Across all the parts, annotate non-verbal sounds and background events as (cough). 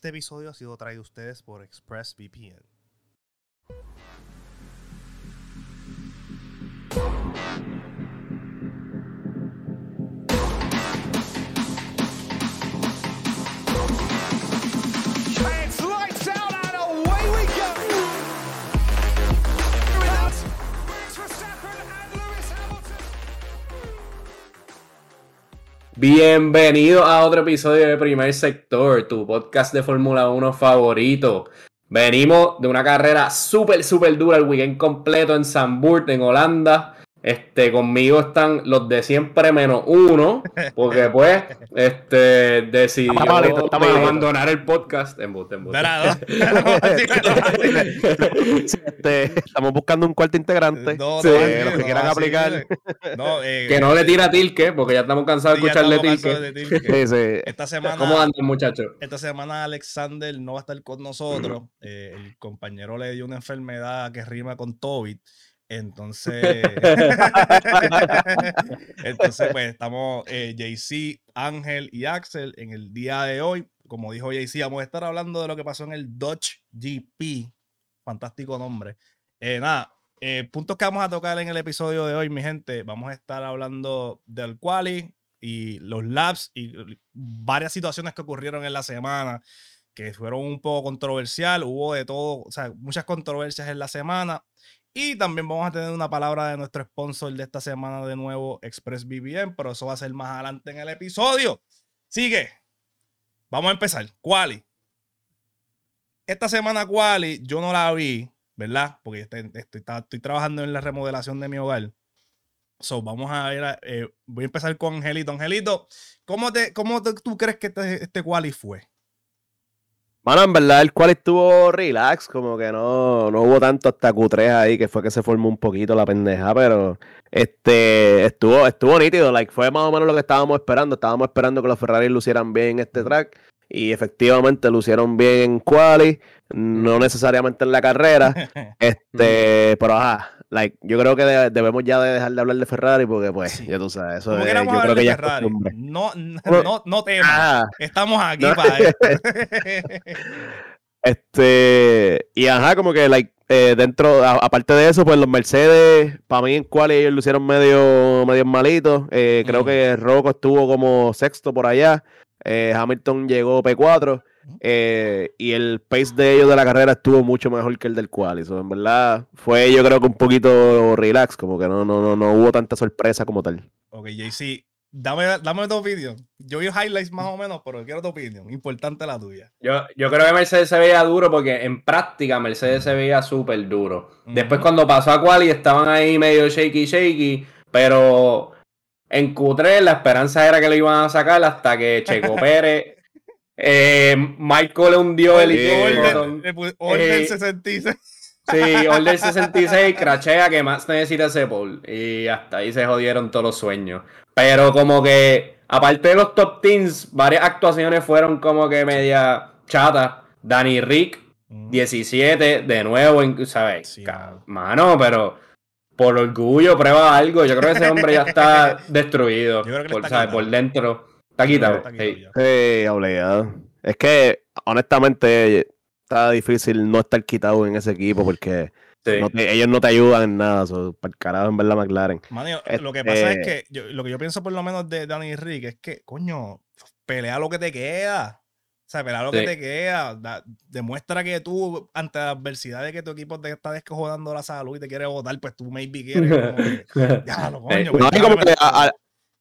Este episodio ha sido traído a ustedes por ExpressVPN. Bienvenido a otro episodio de Primer Sector, tu podcast de Fórmula 1 favorito. Venimos de una carrera súper, súper dura, el weekend completo en Zandvoort, en Holanda. Este, conmigo están los de siempre menos uno, porque pues, este, decidió Está malito, está malito. abandonar el podcast. Embuste, embuste. Verá, (laughs) Este, estamos buscando un cuarto integrante. No, Sí, no, los que quieran aplicar. No, eh, Que no le tira tilque, porque ya estamos cansados de escucharle de Tilke. Sí, sí. Esta semana, ¿Cómo andan, muchachos? esta semana Alexander no va a estar con nosotros. Eh, el compañero le dio una enfermedad que rima con Tobit. Entonces, (laughs) entonces pues estamos eh, JC, Ángel y Axel en el día de hoy. Como dijo JC, vamos a estar hablando de lo que pasó en el Dodge GP. Fantástico nombre. Eh, nada, eh, puntos que vamos a tocar en el episodio de hoy, mi gente. Vamos a estar hablando del quali y los labs y varias situaciones que ocurrieron en la semana que fueron un poco controversial. Hubo de todo, o sea, muchas controversias en la semana. Y también vamos a tener una palabra de nuestro sponsor de esta semana de nuevo, ExpressVPN, pero eso va a ser más adelante en el episodio. Sigue. Vamos a empezar. Quali. Esta semana Quali yo no la vi, ¿verdad? Porque estoy, estoy- estoy trabajando en la remodelación de mi hogar. So, vamos a ver, eh, voy a empezar con Angelito. Angelito, ¿cómo, te, cómo tú crees que este, este Quali fue? Mano, en verdad el cual estuvo relax, como que no, no hubo tanto hasta Q3 ahí, que fue que se formó un poquito la pendeja, pero este estuvo, estuvo nítido, like, fue más o menos lo que estábamos esperando. Estábamos esperando que los Ferrari lucieran bien en este track, y efectivamente lucieron bien en quali, no necesariamente en la carrera. (laughs) Este, pero ajá, like, yo creo que de- debemos ya de dejar de hablar de Ferrari, porque pues, Sí. ya tú sabes, eso es, yo creo que ya es Ferrari. costumbre. No, no, no, no temas. Ah, Estamos aquí No. para esto. (laughs) Este, y ajá, como que, like, eh, dentro, a- aparte de eso, pues los Mercedes, para mí en cual ellos lo hicieron medio, medio malitos. Eh, creo Mm. que Rocco estuvo como sexto por allá. Eh, Hamilton llegó P4. Eh, y el pace de ellos de la carrera estuvo mucho mejor que el del quali. So, en verdad, fue yo creo que un poquito relax, como que no, no, no, no hubo tanta sorpresa como tal. ok, JC, dame, dame tu opinión. Yo vi highlights más o menos, pero quiero tu opinión. Importante la tuya. Yo, yo creo que Mercedes se veía duro porque en práctica Mercedes se veía súper duro. Después cuando pasó a Quali estaban ahí medio shaky shaky, pero en Q3 la esperanza era que lo iban a sacar hasta que Checo (laughs) Pérez, eh, Michael le hundió el eh, orden Eh, 66. Sí, Order 66, crachea que más necesita ese pole. Y hasta ahí se jodieron todos los sueños. Pero como que, aparte de los top teams, varias actuaciones fueron como que media chata. Danny Rick, 17, de nuevo, ¿sabes? Sí, mano. Pero por orgullo prueba algo. Yo creo que ese hombre ya está (laughs) destruido. Yo creo que le por, está ¿sabes? por dentro. Está quitado. Está quitado sí. obligado. Es que, honestamente, está difícil no estar quitado en ese equipo porque Sí. no te- ellos no te ayudan en nada. So, para el carajo, en verdad, McLaren. Mano, yo- Este- lo que pasa es que yo- lo que yo pienso por lo menos de Danny Rick es que, coño, pelea lo que te queda. O sea, pelea lo que te queda. Da- demuestra que tú, ante la adversidad de que tu equipo te está descojonando la salud y te quiere votar, pues tú maybe quieres como que, (laughs) ya, lo coño. pues, No, como que a-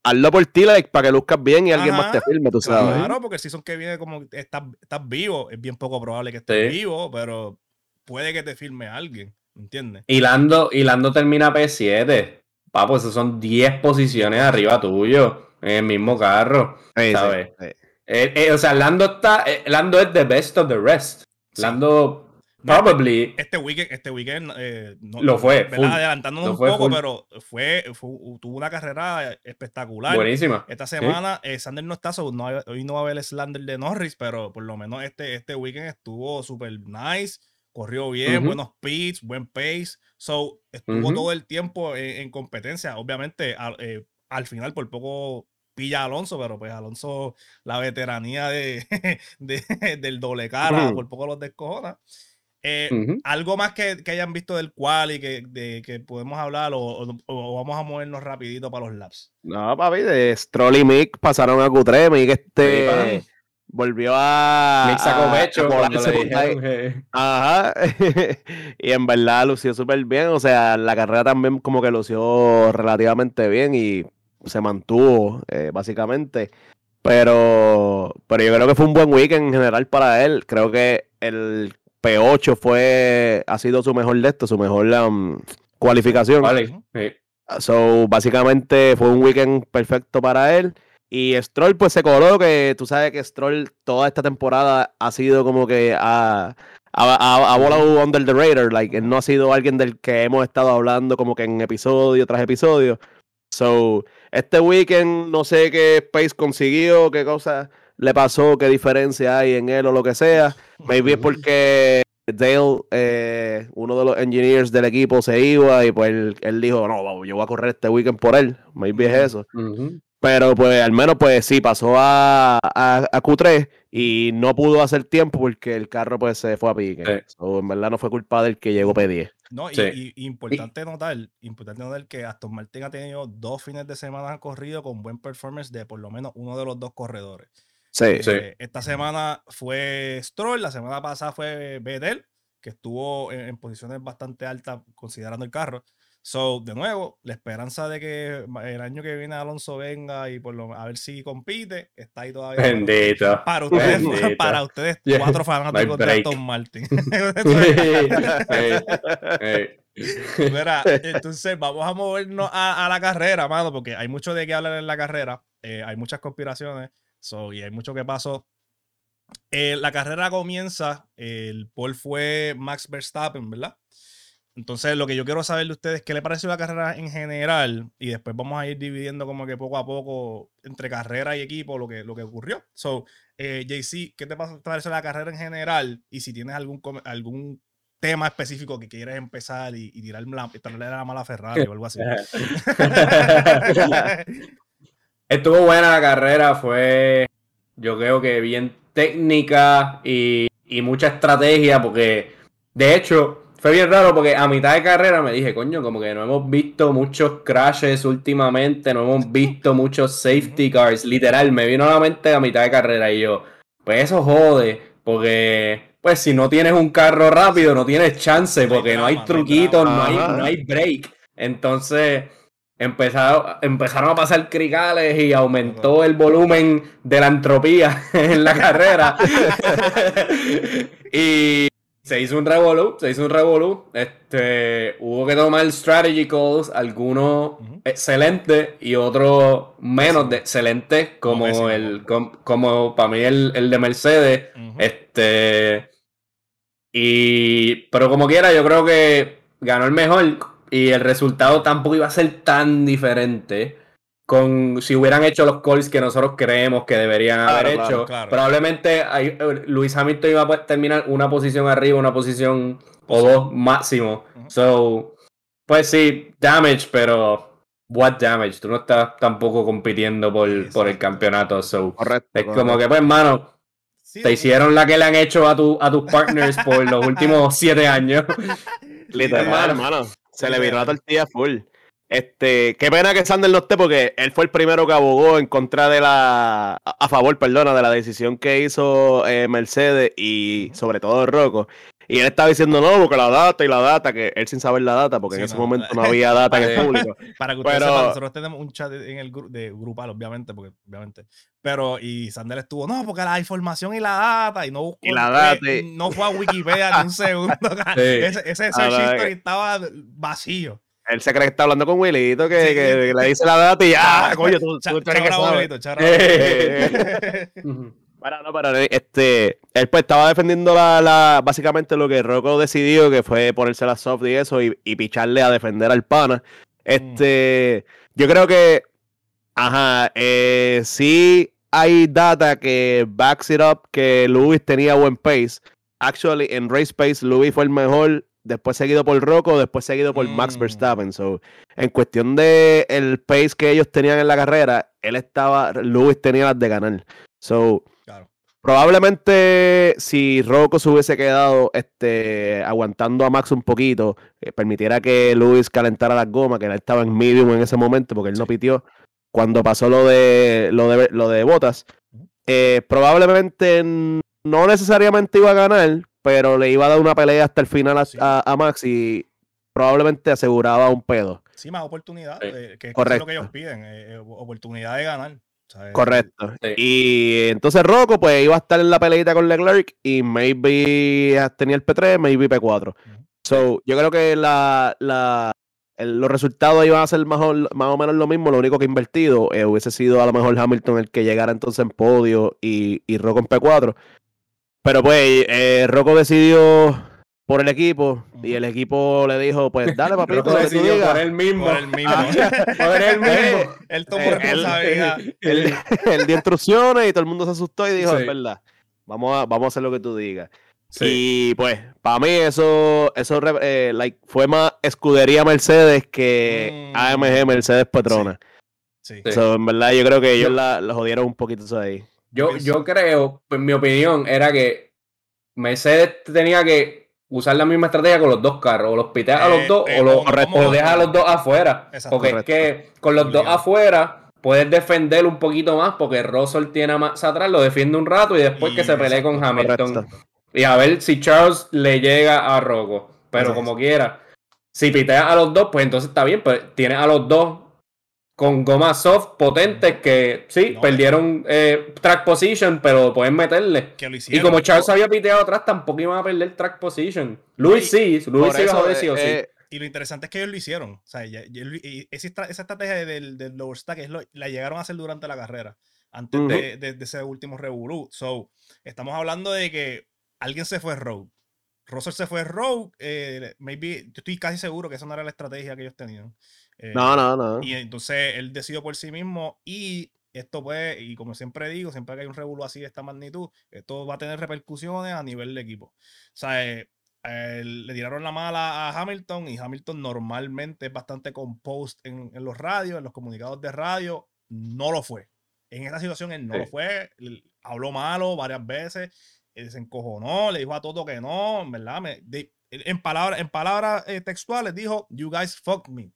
hazlo por ti, like, para que luzcas bien y alguien más te filme, tú sabes. Claro, porque si son que viene como que estás, estás vivo, es bien poco probable que estés Sí. vivo, pero puede que te filme alguien, ¿entiendes? Y Lando, y Lando termina P7. Papo, esas son 10 posiciones arriba tuyo. En el mismo carro. Sí, ¿sabes? sí. Eh, eh, o sea, Lando está. eh, Lando es the best of the rest. Sí. Lando probably. Este weekend, este weekend eh, no- Lo fue, adelantándonos Lo un fue poco, full. pero fue, fue- tuvo una carrera espectacular. Buenísima. Esta semana eh, Sander no está, so no hoy no va a haber el slander de Norris, pero por lo menos este, este weekend estuvo súper nice, corrió bien, Ujú. buenos pits, buen pace, so estuvo Ujú. todo el tiempo en, en competencia. Obviamente, al, eh, al final por poco pilla a Alonso, pero pues Alonso, la veteranía de, (laughs) de- del doble cara, Ujú. por poco los descojona. Eh, algo más que, que hayan visto del cual y que, de, que podemos hablar o, o- o vamos a movernos rapidito para los laps. No, papi, de Stroll y Mick pasaron a Q3. Mick este Sí, volvió a. Nick sacó pecho Ajá. (laughs) y en verdad lució súper bien. O sea, la carrera también como que lució relativamente bien y se mantuvo, eh, básicamente. Pero, pero yo creo que fue un buen weekend en general para él. Creo que el P8 fue, ha sido su mejor de esto, su mejor um, cualificación. Vale, sí. So, básicamente fue un weekend perfecto para él. Y Stroll, pues se coló que tú sabes que Stroll toda esta temporada ha sido como que ha, ha, ha- ha volado under the radar. Like, él no ha sido alguien del que hemos estado hablando como que en episodio tras episodio. So, este weekend no sé qué Pace consiguió, qué cosa le pasó, qué diferencia hay en él o lo que sea. Maybe es porque Dale, eh, uno de los engineers del equipo, se iba y pues él, él dijo, no, yo voy a correr este weekend por él. Maybe es eso. Pero pues al menos pues sí, pasó a, a, a Q3 y no pudo hacer tiempo porque el carro pues se fue a pique. Sí. So, en verdad no fue culpa del que llegó P10. No, Sí. y- y importante notar, importante notar que Aston Martin ha tenido dos fines de semana corrido con buen performance de por lo menos uno de los dos corredores. Sí. Sí. Eh, esta semana fue Stroll, la semana pasada fue Vettel, que estuvo en, en posiciones bastante altas considerando el carro. So, de nuevo, la esperanza de que el año que viene Alonso venga y por lo a ver si compite, está ahí todavía. para- Bendito. Para ustedes, Bendito. para ustedes cuatro fanáticos de. Aston Martin. (laughs) (laughs) Mira, entonces vamos a movernos a, a la carrera, mano, porque hay mucho de qué hablar en la carrera. eh, hay muchas conspiraciones so, y hay mucho que pasó. Eh, la carrera comienza, el pole fue Max Verstappen, ¿verdad? Entonces, lo que yo quiero saber de ustedes, ¿qué le pareció la carrera en general? Y después vamos a ir dividiendo como que poco a poco entre carrera y equipo lo que, lo que ocurrió. So, eh, JC, ¿qué te pa- te pareció la carrera en general? Y si tienes algún, algún tema específico que quieres empezar y, y tirar la, tirarle la mala Ferrari o algo así. (laughs) (laughs) (laughs) Estuvo buena la carrera, fue yo creo que bien técnica y, y mucha estrategia, porque de hecho fue bien raro porque a mitad de carrera me dije, coño, como que no hemos visto muchos crashes últimamente, no hemos visto muchos safety cars, literal, me vino a la mente a mitad de carrera y yo, pues eso jode, porque pues si no tienes un carro rápido no tienes chance, porque no hay truquitos, no hay, no hay break. Entonces empezaron, empezaron a pasar cricales y aumentó el volumen de la entropía (laughs) en la carrera. (laughs) y se hizo un revolú, se hizo un revolú. Este, hubo que tomar strategy calls, algunos excelentes y otros menos de excelentes, como el com- como para mí el, el de Mercedes. Este. Y. Pero como quiera, yo creo que ganó el mejor. Y el resultado tampoco iba a ser tan diferente. Con si hubieran hecho los calls que nosotros creemos que deberían Claro, haber claro, hecho. claro. Probablemente hay- eh, Luis Hamilton iba a terminar una posición arriba, una posición o dos máximo. Ujú. So, pues sí, damage, pero what damage? Tú no estás tampoco compitiendo por, por el campeonato. So, Correcto. es como correcto. que, pues, hermano, Sí, te hicieron la que le han hecho a, tu, a tus partners por los (laughs) últimos siete años. Literal, Hermano. Se le viró la tortilla full. Este, qué pena que Sander no esté porque él fue el primero que abogó en contra de la, a a favor, perdona, de la decisión que hizo eh, Mercedes y sobre todo Rocco. Y él estaba diciendo no, porque la data y la data, que él sin saber la data, porque Sí, en ese no. momento no había data en el Vale. público. (laughs) Para que ustedes Pero- sepan, nosotros tenemos un chat en el gru- de grupal, obviamente, porque obviamente. Pero, y Sander estuvo, no, porque la información y la data, y no buscó, Y la eh, data y- no fue a Wikipedia ni un (laughs) segundo. Ese, ese search no, history eh. estaba vacío. Él se cree que está hablando con Willito, que, Sí. que le dice la data y ya, Ah, (laughs) coño, tú, tú, tú eres que sabes. abuelito, chara Eh. Para, no, para, este, él pues estaba defendiendo la, la, básicamente lo que Rocco decidió, que fue ponerse la soft y eso, y, y picharle a defender al pana. Este, yo creo que, ajá, eh, sí hay data que backs it up, que Lewis tenía buen pace. Actually, en race pace, Lewis fue el mejor después seguido por Rocco, después seguido por Max Mm. Verstappen. So, en cuestión de el pace que ellos tenían en la carrera, él estaba, Lewis tenía las de ganar. So. Probablemente si Rocco se hubiese quedado este, aguantando a Max un poquito, eh, permitiera que Luis calentara las gomas, que él estaba en medium en ese momento, porque él no pitió cuando pasó lo de lo de, lo de Botas. eh, probablemente no necesariamente iba a ganar, pero le iba a dar una pelea hasta el final a, Sí. a- a Max y probablemente aseguraba un pedo. Sí, más oportunidad, Sí. eh, que, que es Correcto. lo que ellos piden, oportunidad de ganar. Correcto. Sí. Y entonces Rocco pues iba a estar en la peleita con Leclerc y maybe tenía el P3, maybe P4. So, yo creo que la, la, el- los resultados iban a ser más o, más o menos lo mismo, lo único que invertido eh, hubiese sido a lo mejor Hamilton el que llegara entonces en podio y, y Rocco en P4. Pero pues eh, Rocco decidió por el equipo y el equipo le dijo, pues (laughs) dale papito, Rocco lo que tú decidió digas. por él mismo. Por el mismo. Por él (laughs) mismo. (laughs) Él tomó Eh, él- él, él dio instrucciones y todo el mundo se asustó y dijo, Sí. es verdad, vamos a, vamos a hacer lo que tú digas. Sí. Y pues, para mí eso, eso eh, like, fue más escudería Mercedes que Mm. AMG Mercedes Petronas. Sí. Sí. So, en verdad, yo creo que ellos la, la jodieron un poquito eso ahí. Yo, yo creo, pues mi opinión era que Mercedes tenía que usar la misma estrategia con los dos carros. O los piteas a Eh, los dos eh, o, los, o dejas a los dos afuera. Exacto. porque Correcto. es que con los dos afuera puedes defender un poquito más porque Russell tiene a más atrás, lo defiende un rato y después Y- que se pelee con Hamilton. correcto. Y a ver si Charles le llega a Rocco. Pero Exacto. como quiera. Si piteas a los dos, pues entonces está bien. Pues tienes a los dos con gomas soft potentes que sí, No. perdieron eh, track position, pero pueden meterle. Que lo Y como Charles había piteado atrás, tampoco iban a perder track position. Luis sí, Luis sí iba a joder sí o sí. eh, Y lo interesante es que ellos lo hicieron. O sea, ya- ya- y esa, estra- esa estrategia del, del lower stack es lo- la llegaron a hacer durante la carrera, antes de, de- de ese último revolú. So, estamos hablando de que alguien se fue rogue. Russell se fue rogue. eh, maybe, yo estoy casi seguro que esa no era la estrategia que ellos tenían. Eh, no, no, no. Y entonces él decidió por sí mismo y esto puede, y como siempre digo, siempre que hay un revuelo así de esta magnitud, esto va a tener repercusiones a nivel de equipo. O sea, eh, eh, le tiraron la mala a Hamilton y Hamilton normalmente es bastante composed en, en los radios, en los comunicados de radio, no lo fue. En esta situación él no lo fue, habló malo varias veces, eh, se encojonó, le dijo a Toto que no, en verdad, me- de- en palabras en palabras eh, textuales dijo, you guys fuck me.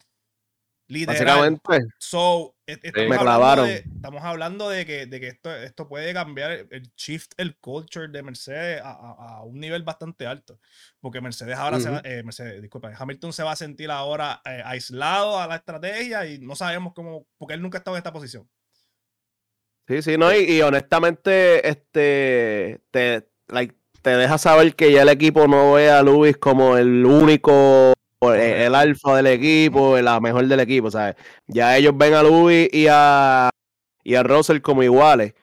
Literal. Básicamente, So, e- estamos, Me hablando de, estamos hablando de que, de que esto, esto puede cambiar el, shift, el culture de Mercedes a, a- a un nivel bastante alto. Porque Mercedes ahora se va, eh, Mercedes, disculpa, Hamilton se va a sentir ahora eh, aislado a la estrategia y no sabemos cómo, porque él nunca ha estado en esta posición. sí, sí, no, y, y honestamente, este, te, like, te deja saber que ya el equipo no ve a Luis como el único, o el, el alfa del equipo, la mejor del equipo, ¿sabes? Ya ellos ven a Luis y a, y a Russell como iguales.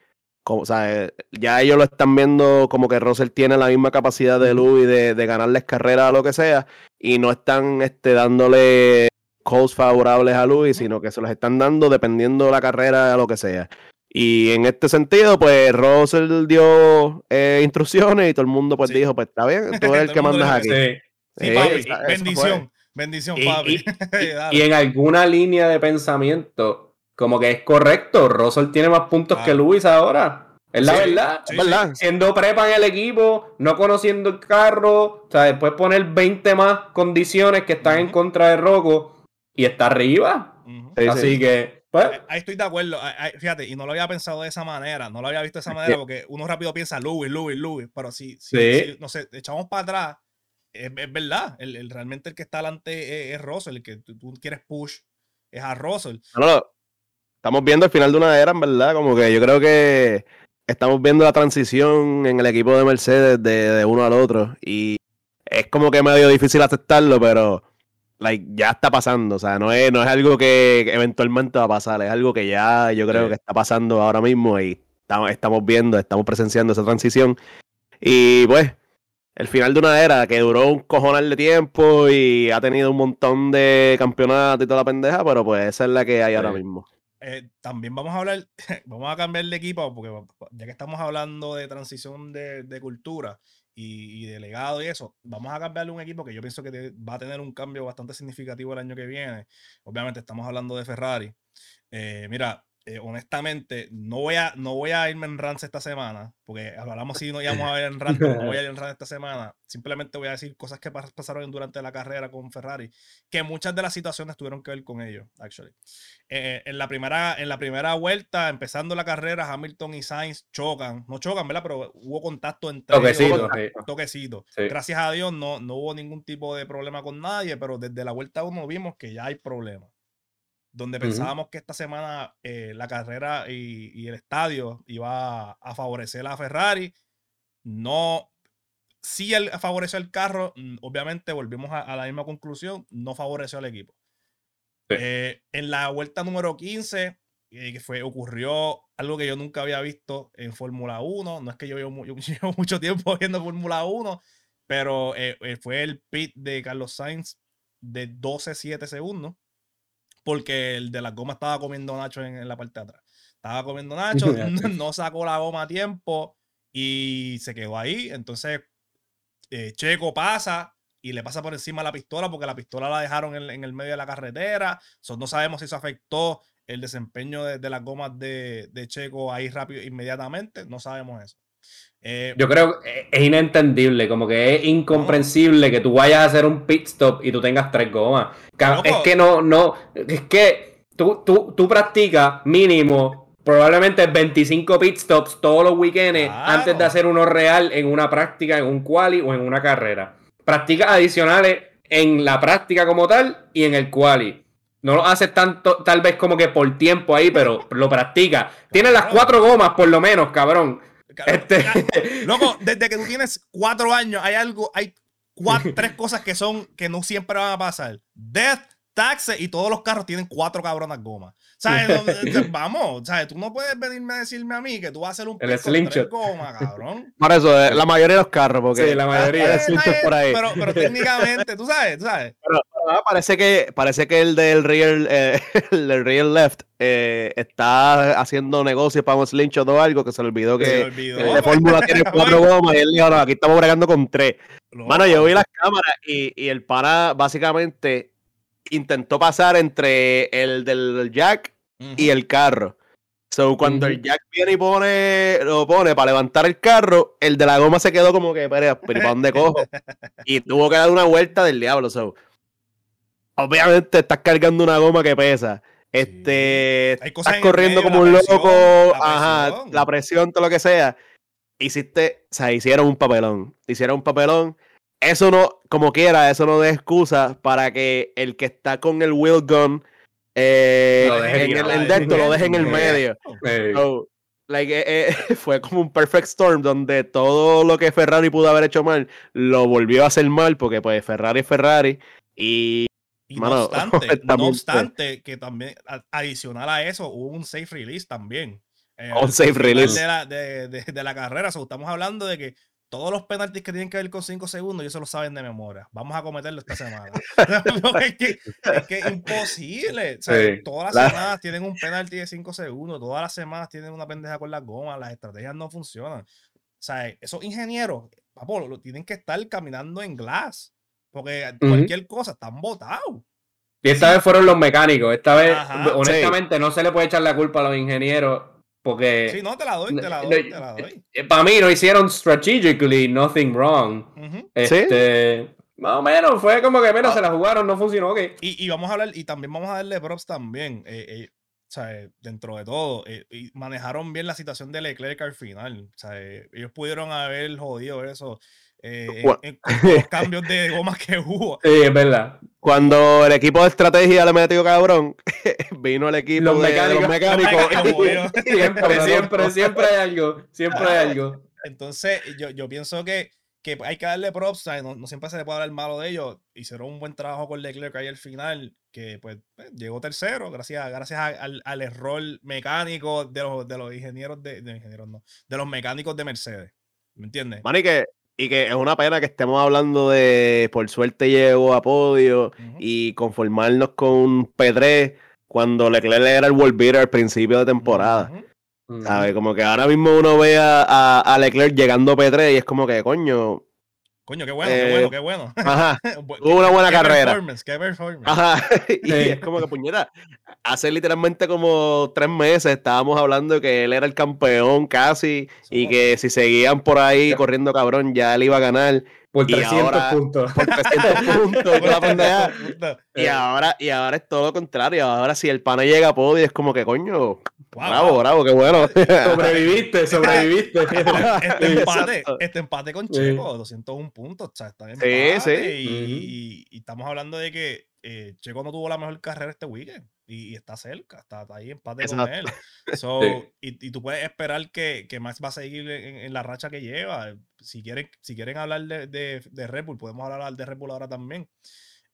Como, ¿sabes? Ya ellos lo están viendo como que Russell tiene la misma capacidad de Luis de, de ganarles carreras a lo que sea, y no están este, dándole calls favorables a Luis, sino que se los están dando dependiendo de la carrera a lo que sea. Y en este sentido, pues Russell dio eh, instrucciones y todo el mundo pues Sí. dijo, pues está bien, (laughs) tú eres el que mandas aquí. Sí. Sí, Sí, papi, esa- bendición, bendición, Y- papi. (laughs) y- en alguna línea de pensamiento, como que es correcto, Russell tiene más puntos que Luis ahora. Es la Sí, verdad. sí, Es verdad. Siendo prepa en el equipo, no conociendo el carro, o sea, después poner 20 más condiciones que están en contra de Rocco y está arriba. Así sí. que, pues, Eh, Ahí estoy de acuerdo. Fíjate, y no lo había pensado de esa manera, no lo había visto de esa manera, porque uno rápido piensa Louis, Louis, Louis, pero si, si, Sí. si, no sé, echamos para atrás, es, es verdad, el, el- realmente el que está adelante es, es Russell, el que tú, tú quieres push es a Russell. No, no, estamos viendo el final de una era, en verdad, como que yo creo que estamos viendo la transición en el equipo de Mercedes de, de uno al otro y es como que medio difícil aceptarlo, pero like, ya está pasando, o sea, no es, no es algo que eventualmente va a pasar, es algo que ya yo creo Sí. que está pasando ahora mismo y estamos, estamos viendo, estamos presenciando esa transición y pues el final de una era que duró un cojonal de tiempo y ha tenido un montón de campeonatos y toda la pendeja, pero pues esa es la que hay ahora mismo. eh, también vamos a hablar, (laughs) vamos a cambiar de equipo, porque ya que estamos hablando de transición de, de cultura y, y de legado y eso, vamos a cambiarle un equipo que yo pienso que te- va a tener un cambio bastante significativo el año que viene. Obviamente estamos hablando de Ferrari. Eh, mira, eh, honestamente, no voy, a, no voy a irme en rants esta semana, porque hablamos si no íbamos a ver en rants, pero no voy a ir en rants esta semana. Simplemente voy a decir cosas que pas- pasaron durante la carrera con Ferrari, que muchas de las situaciones tuvieron que ver con ellos, actually. Eh, en, la primera, en la primera vuelta, empezando la carrera, Hamilton y Sainz chocan, no chocan, ¿verdad? Pero hubo contacto entre ellos Toquecito, sí. toquecito. Sí. Gracias a Dios no, no hubo ningún tipo de problema con nadie, pero desde la vuelta uno vimos que ya hay problemas. Donde pensábamos que esta semana eh, la carrera y, y el estadio iba a, a favorecer a Ferrari, no. Sí el, favoreció el carro, mm, obviamente volvimos a, a la misma conclusión, no favoreció al equipo. Sí. Eh, en la vuelta número 15, eh, que fue, ocurrió algo que yo nunca había visto en Fórmula 1. No es que yo llevo, (laughs) yo llevo mucho tiempo viendo Fórmula 1, pero fue el pit de Carlos Sainz de 12-7 segundos, porque el de la goma estaba comiendo Nacho en, en la parte de atrás. Estaba comiendo (laughs) Nacho, Ya (laughs) no, sacó la goma a tiempo y se quedó ahí. Entonces, eh, Checo pasa y le pasa por encima la pistola porque la pistola la dejaron en, en el medio de la carretera. So, no sabemos si eso afectó el desempeño de, de las gomas de, de Checo ahí rápido, inmediatamente. No sabemos eso. Eh, Yo creo que es inentendible, como que es incomprensible que tú vayas a hacer un pit stop y tú tengas tres gomas. Es que no, no, es que tú, tú, tú practicas mínimo probablemente 25 pit stops todos los weekends Claro. antes de hacer uno real en una práctica, en un quali o en una carrera. Practicas adicionales en la práctica como tal y en el quali. No lo haces tanto, tal vez como que por tiempo ahí, pero lo practicas. Tienes las cuatro gomas por lo menos, cabrón. Este- Loco, desde que tú tienes cuatro años, hay algo, hay cuatro, (laughs) tres cosas que son, que no siempre van a pasar. Death, taxes y todos los carros tienen cuatro cabronas gomas. ¿Sabes? No, (laughs) Vamos, ¿sabes? Tú no puedes venirme a decirme a mí que tú vas a hacer un El slingshot. tres gomas, cabrón. (laughs) Por eso, eh, la mayoría de los carros, porque Sí, la mayoría. slingshot eh, por ahí. Pero, pero técnicamente, tú sabes, tú sabes. Ah, parece que parece que el del real eh, (laughs) el del real left eh, está haciendo negocios para un slingshot o algo que se le olvidó Se que el de fórmula tiene cuatro gomas y él dijo no aquí estamos bregando con tres Loco. Mano, yo vi las cámaras y, y el pana básicamente intentó pasar entre el del jack y el carro. So, cuando el jack viene y pone, lo pone para levantar el carro, el de la goma se quedó como que, pero, ¿para dónde cojo? (laughs) Y tuvo que dar una vuelta del diablo. So. Obviamente estás cargando una goma que pesa. Este, estás corriendo medio, como un presión, loco, la ajá, la presión, todo lo que sea. Hiciste, o sea, hicieron un papelón. Hicieron un papelón. Eso no, como quiera, eso no da excusa para que el que está con el wheel gun eh, en el tirado en ahí. de esto, lo deje en el medio. (laughs) Eh, So, like, eh, eh, (laughs) fue como un perfect storm donde todo lo que Ferrari pudo haber hecho mal lo volvió a hacer mal porque pues Ferrari es Ferrari y Y no Mano, (laughs) obstante, no honestamente. obstante, que también, adicional a eso, hubo un safe release también. eh, Un safe release. De la, de, de- de la carrera. So, estamos hablando de que todos los penaltis que tienen que ver con 5 segundos, ellos se lo saben de memoria. Vamos a cometerlo esta semana. (laughs) (laughs) Es, que, es que es imposible. O sea, Sí. Todas las La- semanas tienen un penalti de 5 segundos. Todas las semanas tienen una pendeja con las gomas. Las estrategias no funcionan. O sea, esos ingenieros, papo, lo, tienen que estar caminando en glass. Porque cualquier cosa están botados. Y esta vez fueron los mecánicos. Esta vez, Ajá. honestamente, no se le puede echar la culpa a los ingenieros porque Sí, no, te la doy, te la no, doy, te la doy. para mí no hicieron strategically nothing wrong. Ujú. Este, Más o menos, fue como que menos Ah. se la jugaron, no funcionó. ok. Y, y vamos a hablar, y también vamos a darle props también. eh, eh, o sea, eh, dentro de todo, eh, y manejaron bien la situación de Leclerc al final. O sea, eh, ellos pudieron haber jodido eso eh, en- los (laughs) cambios de gomas que hubo. Sí, es verdad. Cuando el equipo de estrategia le metió cabrón, (laughs) vino el equipo Los de, de mecánicos. los mecánicos. Los mecánicos, (laughs) Siempre, siempre, siempre hay algo. Siempre hay algo. Entonces, yo, yo pienso que, que hay que darle props. No, no siempre se le puede hablar malo de ellos. Hicieron un buen trabajo con Leclerc ahí al final, que pues eh, llegó tercero, gracias, gracias a- al, al error mecánico de los, de los ingenieros de, de ingenieros, no, de los mecánicos de Mercedes. ¿Me entiendes? Mano, y que, y que es una pena que estemos hablando de por suerte llegó a podio y conformarnos con un P3 cuando Leclerc era el world beater al principio de temporada. ¿Sabes? Como que ahora mismo uno ve a, a- a Leclerc llegando P3 y es como que, coño, Coño, qué bueno, Eh, qué bueno, qué bueno. (laughs) ajá, tuvo una buena qué carrera. performance, qué performance. Ajá, (laughs) y Sí. es como que puñeta. Hace literalmente como tres meses estábamos hablando de que él era el campeón casi y Somos- que si seguían por ahí Ya. corriendo cabrón ya él iba a ganar Por Y 300 ahora- puntos. por 300 (laughs) puntos y toda la. Y ahora, y ahora es todo lo contrario. Ahora si el pana llega a podio es como que coño, Wow, bravo, wow. bravo, qué bueno. (laughs) Sobreviviste, sobreviviste. Este empate, (laughs) este empate con Sí. Checo, 201 puntos, o sea, está Sí, empate sí. Y, y- y estamos hablando de que eh, Checo no tuvo la mejor carrera este weekend y, y está cerca, está, está ahí empate con él. Exacto. (laughs) So, Sí. y, y tú puedes esperar que, que Max va a seguir en, en la racha que lleva. Si quieren, si quieren hablar de, de, de Red Bull, podemos hablar de Red Bull ahora también.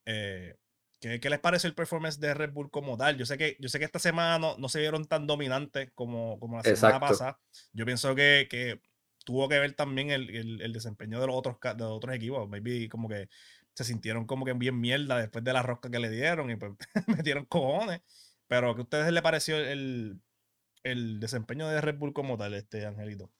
Eh, ¿qué, qué les parece el performance de Red Bull como tal? Yo sé que, yo sé que esta semana no, no se vieron tan dominantes como, como la semana Exacto. pasada. Yo pienso que, que tuvo que ver también el, el- el desempeño de los otros, de los otros equipos. Maybe como que se sintieron como que bien mierda después de la rosca que le dieron y pues (laughs) metieron cojones. Pero ¿qué a ustedes les pareció el, el desempeño de Red Bull como tal, este Angelito?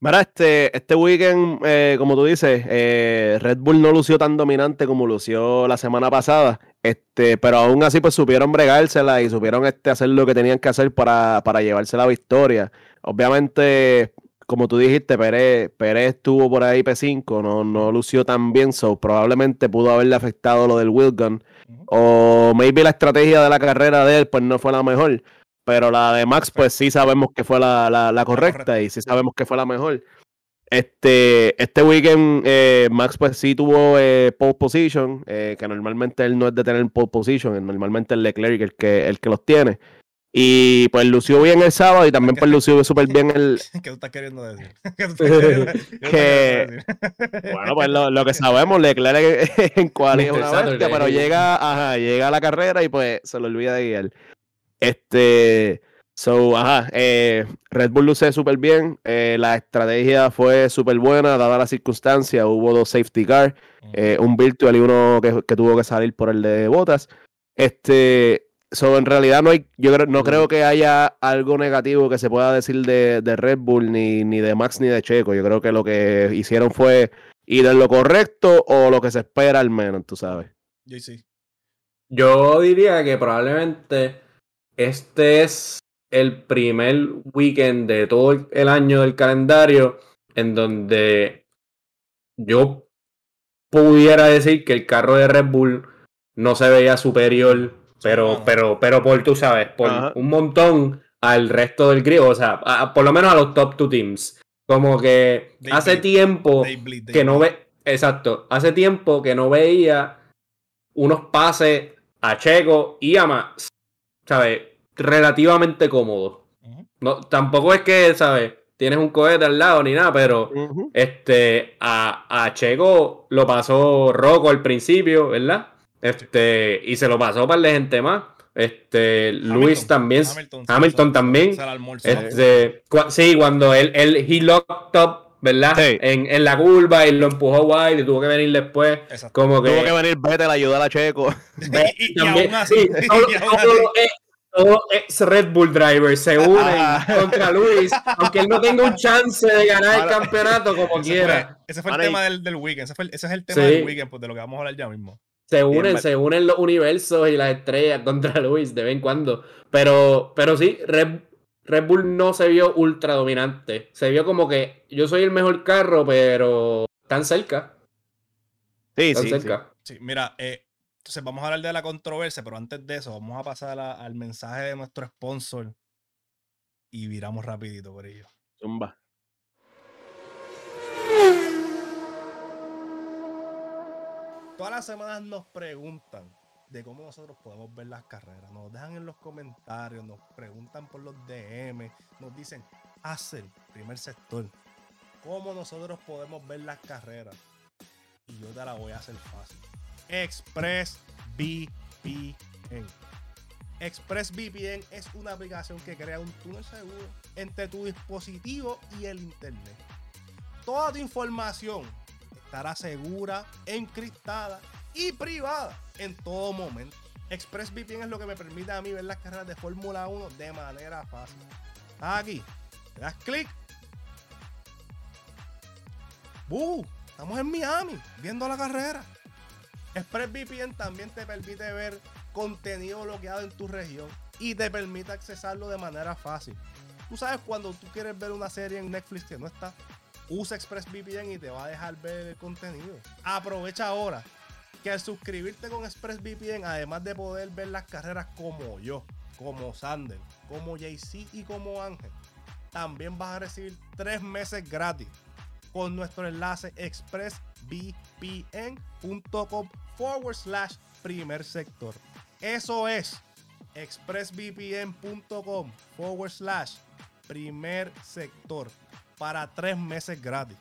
Mira, este, este weekend, eh, como tú dices, eh, Red Bull no lució tan dominante como lució la semana pasada, este, pero aún así pues supieron bregársela y supieron este, hacer lo que tenían que hacer para, para llevarse la victoria. Obviamente, como tú dijiste, Pérez, Pérez estuvo por ahí P5, no, no lució tan bien, so probablemente pudo haberle afectado lo del Wilgon, Ujú. o maybe la estrategia de la carrera de él pues no fue la mejor. Pero la de Max, pues sí sabemos que fue la, la- la correcta y sí sabemos que fue la mejor. Este, este weekend eh, Max pues sí tuvo eh, pole position, eh, que normalmente él no es de tener pole position, normalmente el Leclerc el que, el que los tiene. Y pues lució bien el sábado y también pues lució súper bien el... (laughs) ¿Qué tú estás queriendo decir? (laughs) ¿Qué tú estás queriendo- (laughs) qué tú estás queriendo decir? Bueno, pues lo, lo que sabemos, Leclerc en cual es una bestia, pero llega, ajá, llega a la carrera y pues se le olvida de guiar. Este, so, ajá, eh, Red Bull luce súper bien, eh, la estrategia fue súper buena, dada la circunstancia, hubo dos safety cars, eh, un virtual y uno que, que tuvo que salir por el de botas. Este, so, en realidad no hay, yo creo, no creo que haya algo negativo que se pueda decir de, de Red Bull, ni, ni de Max, ni de Checo. Yo creo que lo que hicieron fue ir en lo correcto o lo que se espera al menos, tú sabes. JC. Yo diría que probablemente este es el primer weekend de todo el año del calendario en donde yo pudiera decir que el carro de Red Bull no se veía superior, pero, pero, pero por, tú sabes, por Ajá. un montón al resto del griego, o sea, a- por lo menos a los top two teams. Como que They hace bleed. tiempo They bleed, they que no ve, exacto, hace tiempo que no veía unos pases a Checo y a Max, ¿sabes? Relativamente cómodos. No, tampoco es que, ¿sabes? Tienes un cohete al lado ni nada, pero este, a, a Checo lo pasó Rocco al principio, ¿verdad? Este, y se lo pasó para de gente más. Este, Luis también, Hamilton, también. la. Este, sí, cuando él, él he locked up, ¿verdad? Sí. En, en la curva y lo empujó wide y tuvo que venir después. Exacto. Como que. Tuvo que venir Vettel a ayudar a Checo. (laughs) y, aún así, sí, y todo- aún ex- todo ex Red Bull drivers se unen contra Luis, aunque él no tenga un chance de ganar el campeonato como ese quiera. fue, ese fue el Ahora, y- tema del, del weekend. Ese, fue el- ese es el tema Sí. del weekend, pues, de lo que vamos a hablar ya mismo. Se unen, se unen los universos y las estrellas (laughs) contra Luis de vez en cuando. Pero, pero sí, Red, Red Bull no se vio ultra dominante. Se vio como que yo soy el mejor carro, pero tan cerca. Sí, Tan sí, sí. cerca. Sí, mira, eh, entonces vamos a hablar de la controversia, pero antes de eso, vamos a pasar a- al mensaje de nuestro sponsor y viramos rapidito por ello. Zumba. Todas las semanas nos preguntan de cómo nosotros podemos ver las carreras. Nos dejan en los comentarios, nos preguntan por los DM, nos dicen, Hacer, primer sector, cómo nosotros podemos ver las carreras. Y yo te la voy a hacer fácil. Express VPN. ExpressVPN es una aplicación que crea un túnel seguro entre tu dispositivo y el internet. Toda tu información estará segura, encriptada y privada en todo momento. ExpressVPN es lo que me permite a mí ver las carreras de Fórmula 1 de manera fácil. Estás aquí, le das clic. ¡Buh! Estamos en Miami viendo la carrera. ExpressVPN también te permite ver contenido bloqueado en tu región y te permite accesarlo de manera fácil. Tú sabes cuando tú quieres ver una serie en Netflix que no está, usa ExpressVPN y te va a dejar ver el contenido. Aprovecha ahora que al suscribirte con ExpressVPN, además de poder ver las carreras como yo, como Sander, como JC y como Ángel, también vas a recibir tres meses gratis con nuestro enlace expressvpn.com forward slash primer sector. Eso es expressvpn.com forward slash primer sector para tres meses gratis.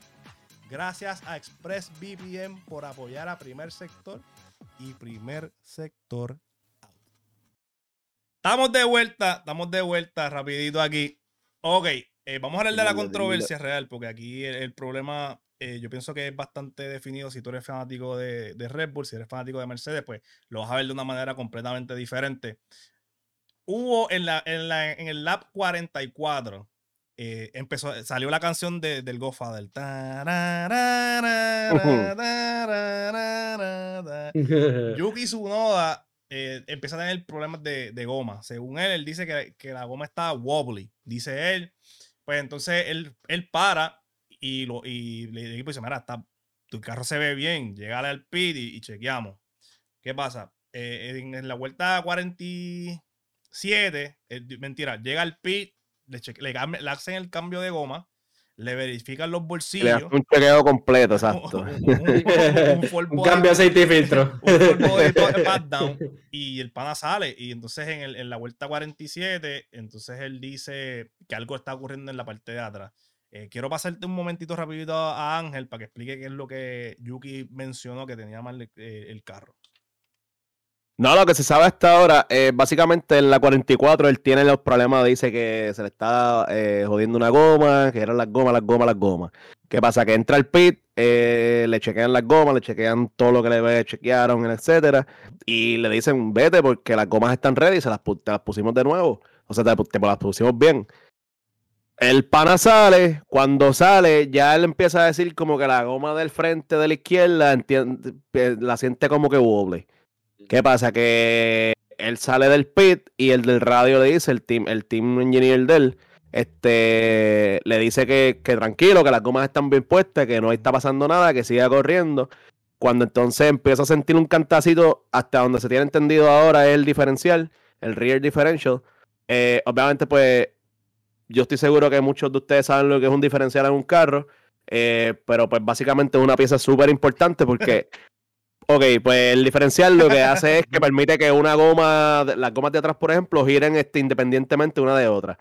Gracias a ExpressVPN por apoyar a Primer Sector y Primer Sector Out. Estamos de vuelta, estamos de vuelta rapidito aquí. Ok, eh, vamos a hablar de la controversia real, porque aquí el, el problema eh, yo pienso que es bastante definido. Si tú eres fanático de, de Red Bull, si eres fanático de Mercedes, pues lo vas a ver de una manera completamente diferente. Hubo en, la, en, la, en el lap 44, eh, empezó, salió la canción de, del Godfather. Yuki Tsunoda eh, empieza a tener problemas de, de goma. Según él, él dice que, que la goma está wobbly. Dice él. Pues entonces él, él para y, lo, y le dice, mira, está, tu carro se ve bien, llegale al pit y, y chequeamos. ¿Qué pasa? Eh, en, en la vuelta 47, eh, mentira, llega al pit, le, le, le hacen el cambio de goma, le verifican los Le bolsillos. das un chequeo completo, exacto. un, un- (laughs) cambio de aceite y filtro. un (laughs) y el pana sale. Y entonces en, el- en la vuelta 47, entonces él dice que algo está ocurriendo en la parte de atrás. Eh, quiero pasarte un momentito rapidito a, a Ángel para que explique qué es lo que Yuki mencionó que tenía mal eh, el carro. No, lo que se sabe hasta ahora, eh, básicamente en la 44 él tiene los problemas, dice que se le está eh, jodiendo una goma, que eran las gomas, las gomas, las gomas. ¿Qué pasa? Que entra al pit, eh, le chequean las gomas, le chequean todo lo que le chequearon, etcétera, y le dicen, vete porque las gomas están ready, se las, te las pusimos de nuevo, o sea, te, las pusimos bien. El pana sale, cuando sale, ya él empieza a decir como que la goma del frente de la izquierda entien- eh, la siente como que wobbly. ¿Qué pasa? Que él sale del pit y el del radio le dice, el team, el team engineer de él, este, le dice que, que tranquilo, que las gomas están bien puestas, que no está pasando nada, que siga corriendo. Cuando entonces empieza a sentir un cantacito, hasta donde se tiene entendido ahora es el diferencial, el rear differential. Eh, obviamente, pues, yo estoy seguro que muchos de ustedes saben lo que es un diferencial en un carro, eh, pero pues básicamente es una pieza súper importante porque (laughs) Ok, pues el diferencial lo que (laughs) hace es que permite que una goma, las gomas de atrás, por ejemplo, giren este, independientemente una de otra.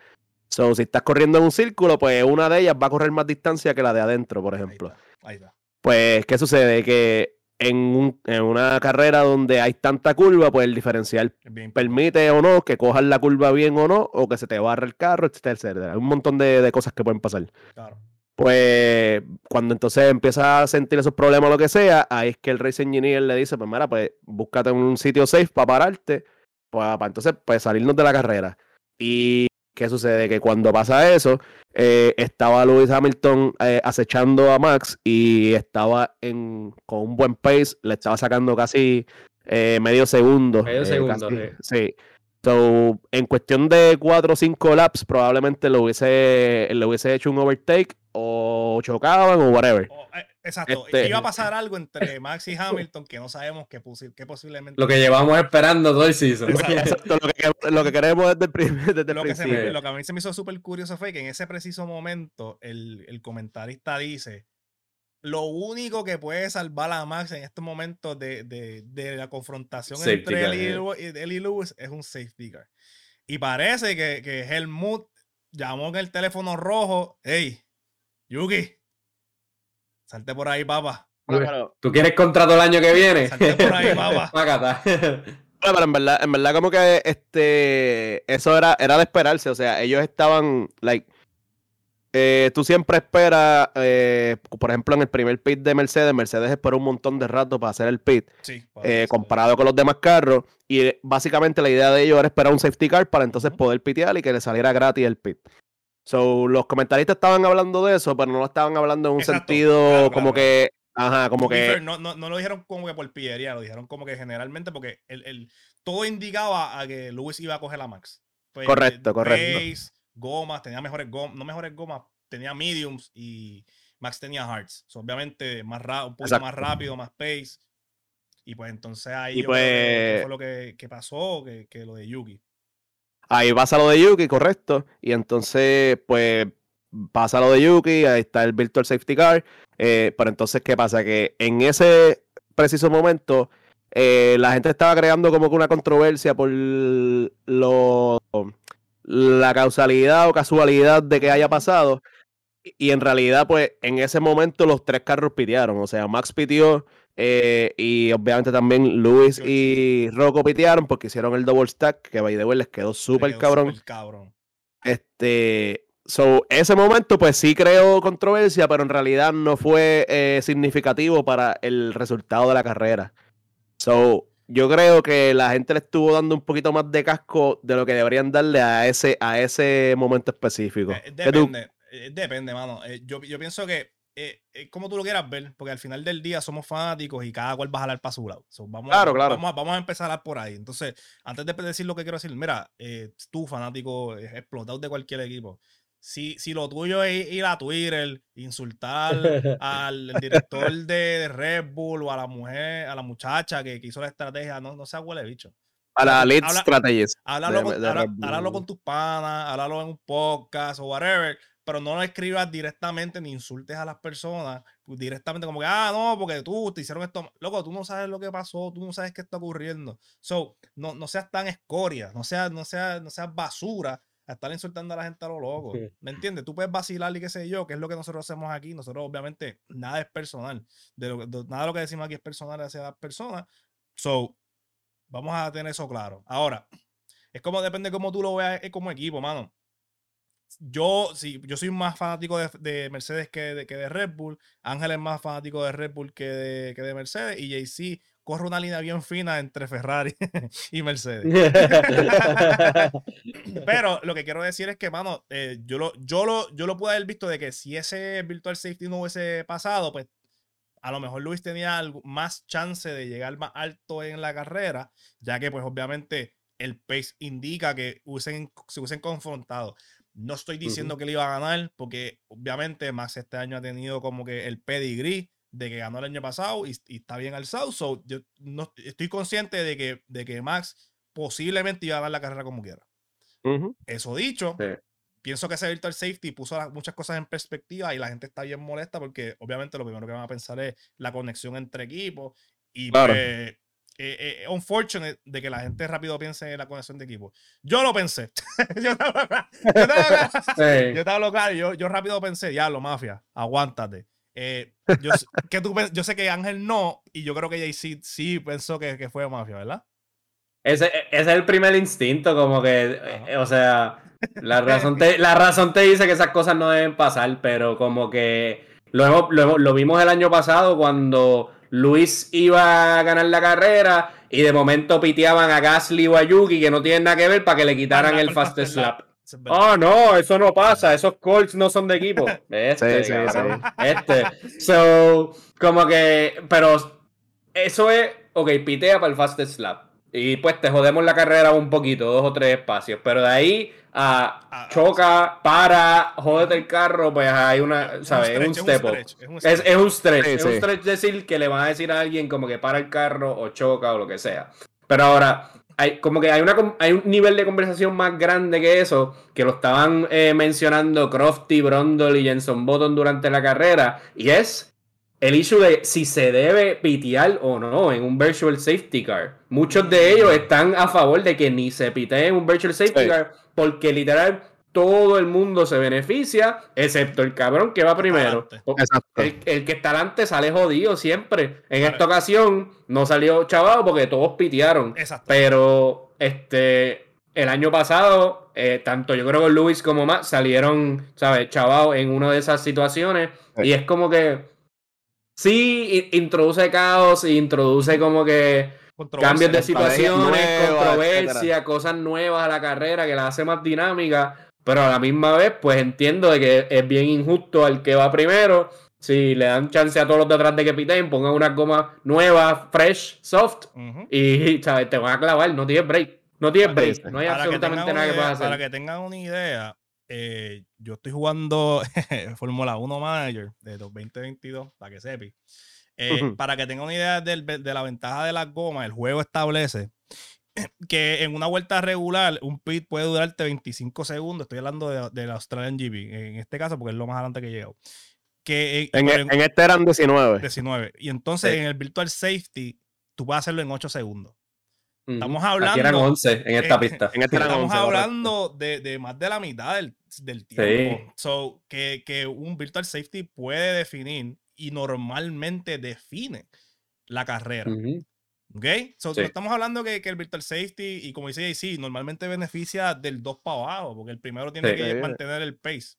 So, si estás corriendo en un círculo, pues una de ellas va a correr más distancia que la de adentro, por Ahí ejemplo. está, ahí está. Pues, ¿qué sucede? Que en, un- en una carrera donde hay tanta curva, pues el diferencial bien permite o no que cojas la curva bien o no, o que se te barre el carro, etcétera, etcétera. Hay un montón de, de cosas que pueden pasar. claro. Pues cuando entonces empieza a sentir esos problemas o lo que sea, ahí es que el race engineer le dice, pues mira, pues búscate un sitio safe para pararte, para, entonces pues salirnos de la carrera. Y ¿qué sucede? Que cuando pasa eso, eh, estaba Lewis Hamilton eh, acechando a Max y estaba en, con un buen pace, le estaba sacando casi eh, medio segundo. Medio eh, segundo, casi, sí. So, en cuestión de 4 o 5 laps, probablemente le hubiese, le hubiese hecho un overtake o chocaban o whatever. Oh, eh, exacto. Este- Iba a pasar algo entre Max y Hamilton que no sabemos que, posi- que posiblemente. Lo que llevamos esperando todo el season. Exacto. (laughs) Exacto, lo que, lo que queremos desde el, primer, (laughs) desde el lo, que se principio. me- lo que a mí se me hizo súper curioso fue que en ese preciso momento el, el comentarista dice lo único que puede salvar a Max en estos momentos de, de- de la confrontación Safety entre él y, él Lewis es un safety car. Y parece que, que Helmut llamó en el teléfono rojo, hey, Yuki, salte por ahí, papá. ¿Tú quieres contrato el año que viene? Salte por ahí, (laughs) papá. Bueno, pero en verdad, en verdad como que este eso era, era de esperarse, o sea, ellos estaban like eh, tú siempre esperas, eh, por ejemplo, en el primer pit de Mercedes, Mercedes esperó un montón de rato para hacer el pit, Sí. eh, comparado con los demás carros, y eh, básicamente la idea de ellos era esperar un safety car para entonces poder pitear y que le saliera gratis el pit. So, los comentaristas estaban hablando de eso, pero no lo estaban hablando en un Exacto, sentido claro, como claro, que, ajá, como que, no, no, no lo dijeron como que por pillería, lo dijeron como que generalmente porque el, el- todo indicaba a que Lewis iba a coger la Max. Pues, Correcto, correcto. Gomas, tenía mejores gomas, no mejores gomas, tenía mediums y Max tenía. So, obviamente más ra- un poquito más rápido, más pace. Y pues entonces ahí Y yo creo que- que pues- fue lo que, que pasó, que, que lo de Yuki. Ahí pasa lo de Yuki, correcto. Y entonces, pues, pasa lo de Yuki, ahí está el Virtual Safety Car. eh, pero entonces, ¿qué pasa? Que en ese preciso momento, eh, la gente estaba creando como que una controversia por lo, la causalidad o casualidad de que haya pasado. Y- en realidad, pues, en ese momento los tres carros pitearon. O sea, Max pitió eh, y obviamente también Luis y Rocco pitearon porque hicieron el double stack, que by the way les quedó súper cabrón. cabrón. Este, so, ese momento, pues sí creó controversia, pero en realidad no fue eh, significativo para el resultado de la carrera. So, yo creo que la gente le estuvo dando un poquito más de casco de lo que deberían darle a ese, a ese momento específico. Eh, ¿Qué tú- depende, eh, depende, mano. Eh, yo, yo pienso que como tú lo quieras ver, porque al final del día somos fanáticos y cada cual va a jalar para su lado. So, vamos, Claro, claro. Vamos, a, vamos a empezar por ahí. Entonces, antes de decir lo que quiero decir, mira, eh, tú fanático explotado de cualquier equipo. Si, si lo tuyo es ir a Twitter, insultar (laughs) al director de, Red Bull o a la mujer, a la muchacha que, que hizo la estrategia, no, no sea huele bicho. a la lead habla- strategist. Háblalo, de- con, de habla- háblalo con tus panas, háblalo en un podcast o whatever, pero no lo escribas directamente ni insultes a las personas pues, directamente como que, ah, no, porque tú te hicieron esto. Loco, tú no sabes lo que pasó, tú no sabes qué está ocurriendo. So, no, no seas tan escoria, no seas, no seas, no seas basura a estar insultando a la gente a lo loco. Sí. ¿Me entiendes? Tú puedes vacilar y qué sé yo, que es lo que nosotros hacemos aquí. Nosotros, obviamente, nada es personal. De lo, de- nada de lo que decimos aquí es personal hacia las personas. So, vamos a tener eso claro. Ahora, es como depende de cómo tú lo veas eh, como equipo, mano. Yo, sí, yo soy más fanático de, de Mercedes que de, que de Red Bull. Ángel es más fanático de Red Bull que de, que de Mercedes. Y JC corre una línea bien fina entre Ferrari (laughs) y Mercedes. (laughs) Pero lo que quiero decir es que, mano, eh, yo, lo, yo, lo, yo lo pude haber visto de que si ese Virtual Safety no hubiese pasado, pues a lo mejor Luis tenía algo- más chance de llegar más alto en la carrera, ya que pues obviamente el pace indica que hubiesen, se hubiesen confrontado. No estoy diciendo que le iba a ganar, porque obviamente Max este año ha tenido como que el pedigree de que ganó el año pasado y, y está bien alzado. So, yo no, estoy consciente de que, de que Max posiblemente iba a ganar la carrera como quiera. Ujú. Eso dicho, Sí. pienso que ese virtual safety puso las- muchas cosas en perspectiva y la gente está bien molesta porque obviamente lo primero que van a pensar es la conexión entre equipos y Claro. pues, eh, eh, unfortunate de que la gente rápido piense en la conexión de equipos. Yo lo pensé. (laughs) yo, te hablo yo te hablo. (laughs) Yo te hablo claro, yo, yo rápido pensé, diablo, mafia, aguántate. Eh, yo, sé- que tú, yo sé que Ángel no, y yo creo que JC sí pensó que, que fue mafia, ¿verdad? Ese, ese es el primer instinto, como que, Ajá. eh, o sea, la (laughs) razón, te, la razón te dice que esas cosas no deben pasar, pero como que lo, hemos- lo, hemos- lo vimos el año pasado cuando Luis iba a ganar la carrera y de momento piteaban a Gasly o a Yuki que no tienen nada que ver para que le quitaran el para el (laughs) es. Oh, no, eso no pasa. Esos Colts no son de equipo. (laughs) Este, Sí, sí, cabrón, Este. So, como que. Pero eso es. Ok, pitea para el fastest lap. Y pues te jodemos la carrera un poquito, dos o tres espacios. Pero de ahí a Ah, choca, para, jódete el carro, pues hay una. Es ¿Sabes? Es un step up. es un Es, stretch. es un stretch. Sí, es un sí. stretch decir que le van a decir a alguien como que para el carro o choca o lo que sea. Pero ahora, hay, como que hay, una, hay un nivel de conversación más grande que eso, que lo estaban eh, mencionando Crofty, Brondle y Jenson Button durante la carrera, y es el issue de si se debe pitear o no en un virtual safety car. Muchos de ellos están a favor de que ni se pitee en un virtual safety Sí. car, porque literal todo el mundo se beneficia, excepto el cabrón que va primero. El, el que está adelante sale jodido siempre. En Claro. esta ocasión no salió chavado porque todos pitearon. Exacto. Pero, este, el año pasado, eh, tanto yo creo que Luis como Max salieron, ¿sabes? Chavados en una de esas situaciones. Sí. Y es como que. Sí, introduce caos, introduce como que cambios de situaciones, nuevas, controversia, cosas nuevas a la carrera que la hace más dinámica. Pero a la misma vez, pues entiendo de que es bien injusto al que va primero. Si le dan chance a todos los de atrás de que piteen, pongan unas gomas nuevas, fresh, soft, y (laughs) ¿sabes? te van a clavar, no tienes break. No tienes Para que- break, no hay Para que, absolutamente tengan nada una que idea, puedas para hacer. que tengan una idea, eh, yo estoy jugando (laughs) Fórmula 1 Manager de 2022, para que sepi. Eh. Para que tengan una idea del- de la ventaja de las gomas, el juego establece que en una vuelta regular un pit puede durarte 25 segundos. Estoy hablando de, de la Australian GP, en este caso, porque es lo más adelante que he llegado. Que, eh, En, pero en este eran 19. 19. Y entonces Sí. en el Virtual Safety, tú puedes hacerlo en 8 segundos. Estamos Aquí eran hablando- 11 en esta eh, pista. En este Estamos 11, correcto. hablando de, de más de la mitad del, del tiempo. So, que, que un Virtual Safety puede definir y normalmente define la carrera. Ujú. ¿Ok? So, Sí. no estamos hablando que, que el Virtual Safety, y como dice JC, normalmente beneficia del 2 para abajo, porque el primero tiene Sí. que mantener el pace.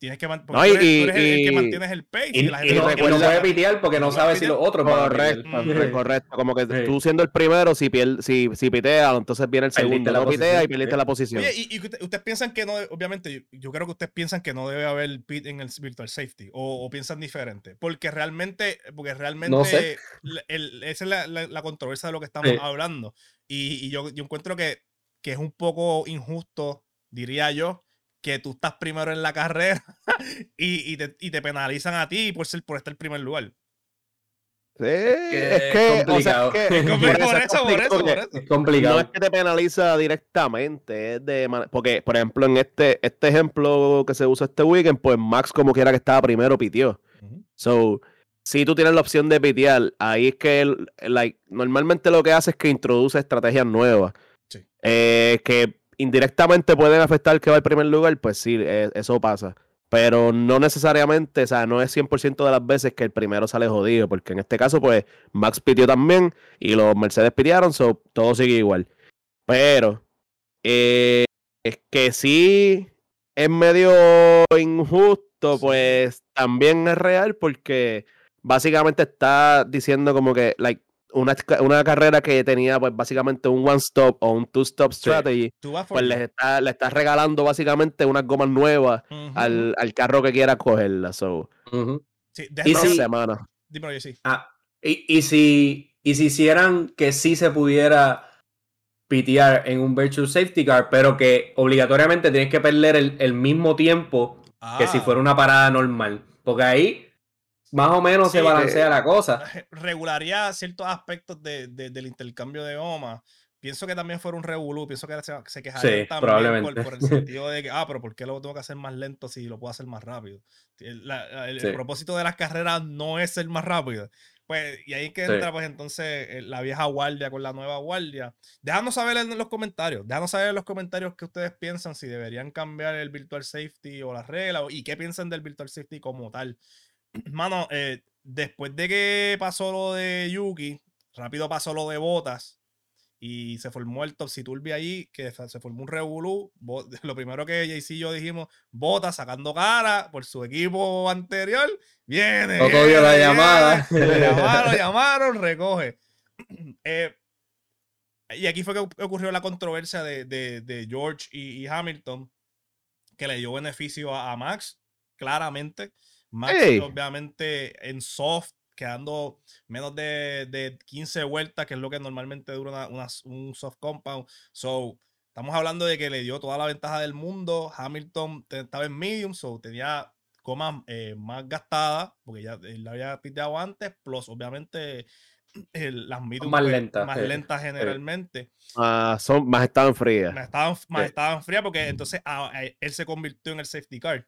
Tienes que man- No, porque tú eres, y- tú eres el, el que mantienes el pace. Y, Y, la gente no, no no puede pitear porque no No sabe si los otros Correcto, correcto. Como que Sí. tú siendo el primero, si, pier- si, si piteas, entonces viene el segundo. la No pitea posición. y perdiste la posición. Oye, y, y usted- ustedes piensan que no, obviamente, yo, yo creo que ustedes piensan que no debe haber pit en el virtual safety o, o piensan diferente, porque realmente, porque realmente sé. el- esa es la, la- la controversia de lo que estamos Sí. hablando. Y, y yo, yo encuentro que, que es un poco injusto, diría yo, que tú estás primero en la carrera (laughs) y, y te, y te penalizan a ti por ser por estar en primer lugar. Sí, es que, es o sea, complicado. es que- (laughs) Es Por, Por por es eso, por complicado eso, por porque eso. Es complicado. No es que te penaliza directamente, es de man- porque, por ejemplo, en este, este ejemplo que se usa este weekend, pues Max como quiera que estaba primero pitió. So, si tú tienes la opción de pitear, ahí es que el- like, normalmente lo que hace es que introduce estrategias nuevas. Sí. eh, que indirectamente pueden afectar que va al primer lugar, pues sí, eh, eso pasa. Pero no necesariamente, o sea, no es 100% de las veces que el primero sale jodido, porque en este caso, pues, Max pitió también y los Mercedes pitearon, so, todo sigue igual. Pero, eh, es que sí es medio injusto, pues también es real porque básicamente está diciendo como que, like, una, una carrera que tenía pues básicamente un one stop o un two stop strategy, Tú vas for pues les está, le estás regalando básicamente unas gomas nuevas al, al carro que quiera cogerla. So. Sí, Y si- semanas. dímelo. Ah, y, y si, y si hicieran que sí se pudiera pitear en un virtual safety car, pero que obligatoriamente tienes que perder el, el mismo tiempo que si Ah. fuera una parada normal. Porque ahí más o menos Sí, se balancea la cosa. regularía ciertos aspectos de- de- del intercambio de goma. Pienso que también fuera un revolú, pienso que se, se quejarían Sí, también probablemente. Por, por el (laughs) sentido de que, ah, pero ¿por qué lo tengo que hacer más lento si lo puedo hacer más rápido? El, la- el- el propósito de las carreras no es ser más rápido. Pues, y ahí que entra, pues entonces, eh, la vieja guardia con la nueva guardia. Déjanos saber en los comentarios, déjanos saber en los comentarios qué ustedes piensan, si deberían cambiar el virtual safety o las reglas, y qué piensan del virtual safety como tal. (clears throat) Mano, eh, después de que pasó lo de Yuki, rápido pasó lo de Botas y se formó el Topsy Turvy allí, que se formó un revolú. (laughs) Lo primero que JC y yo dijimos, Botas sacando cara por su equipo anterior, viene. La viene, llamada. viene. (laughs) Lo llamaron, (laughs) llamaron, recoge. (clears throat) Eh, y aquí fue que oc- ocurrió la controversia de, de- de George y, y Hamilton, que le dio beneficio a, a Max, claramente. Max, Ey. obviamente, en soft, quedando menos de, de 15 vueltas, que es lo que normalmente dura una- una- un soft compound. So, estamos hablando de que le dio toda la ventaja del mundo. Hamilton estaba en medium, so tenía comas eh, más gastadas, porque ya la había piteado antes, plus, obviamente, (clears throat) el- las medium más lentas, más sí, lentas generalmente Ah, son, más estaban frías. más estaban, más estaban frías porque entonces ah, eh, él se convirtió en el safety car.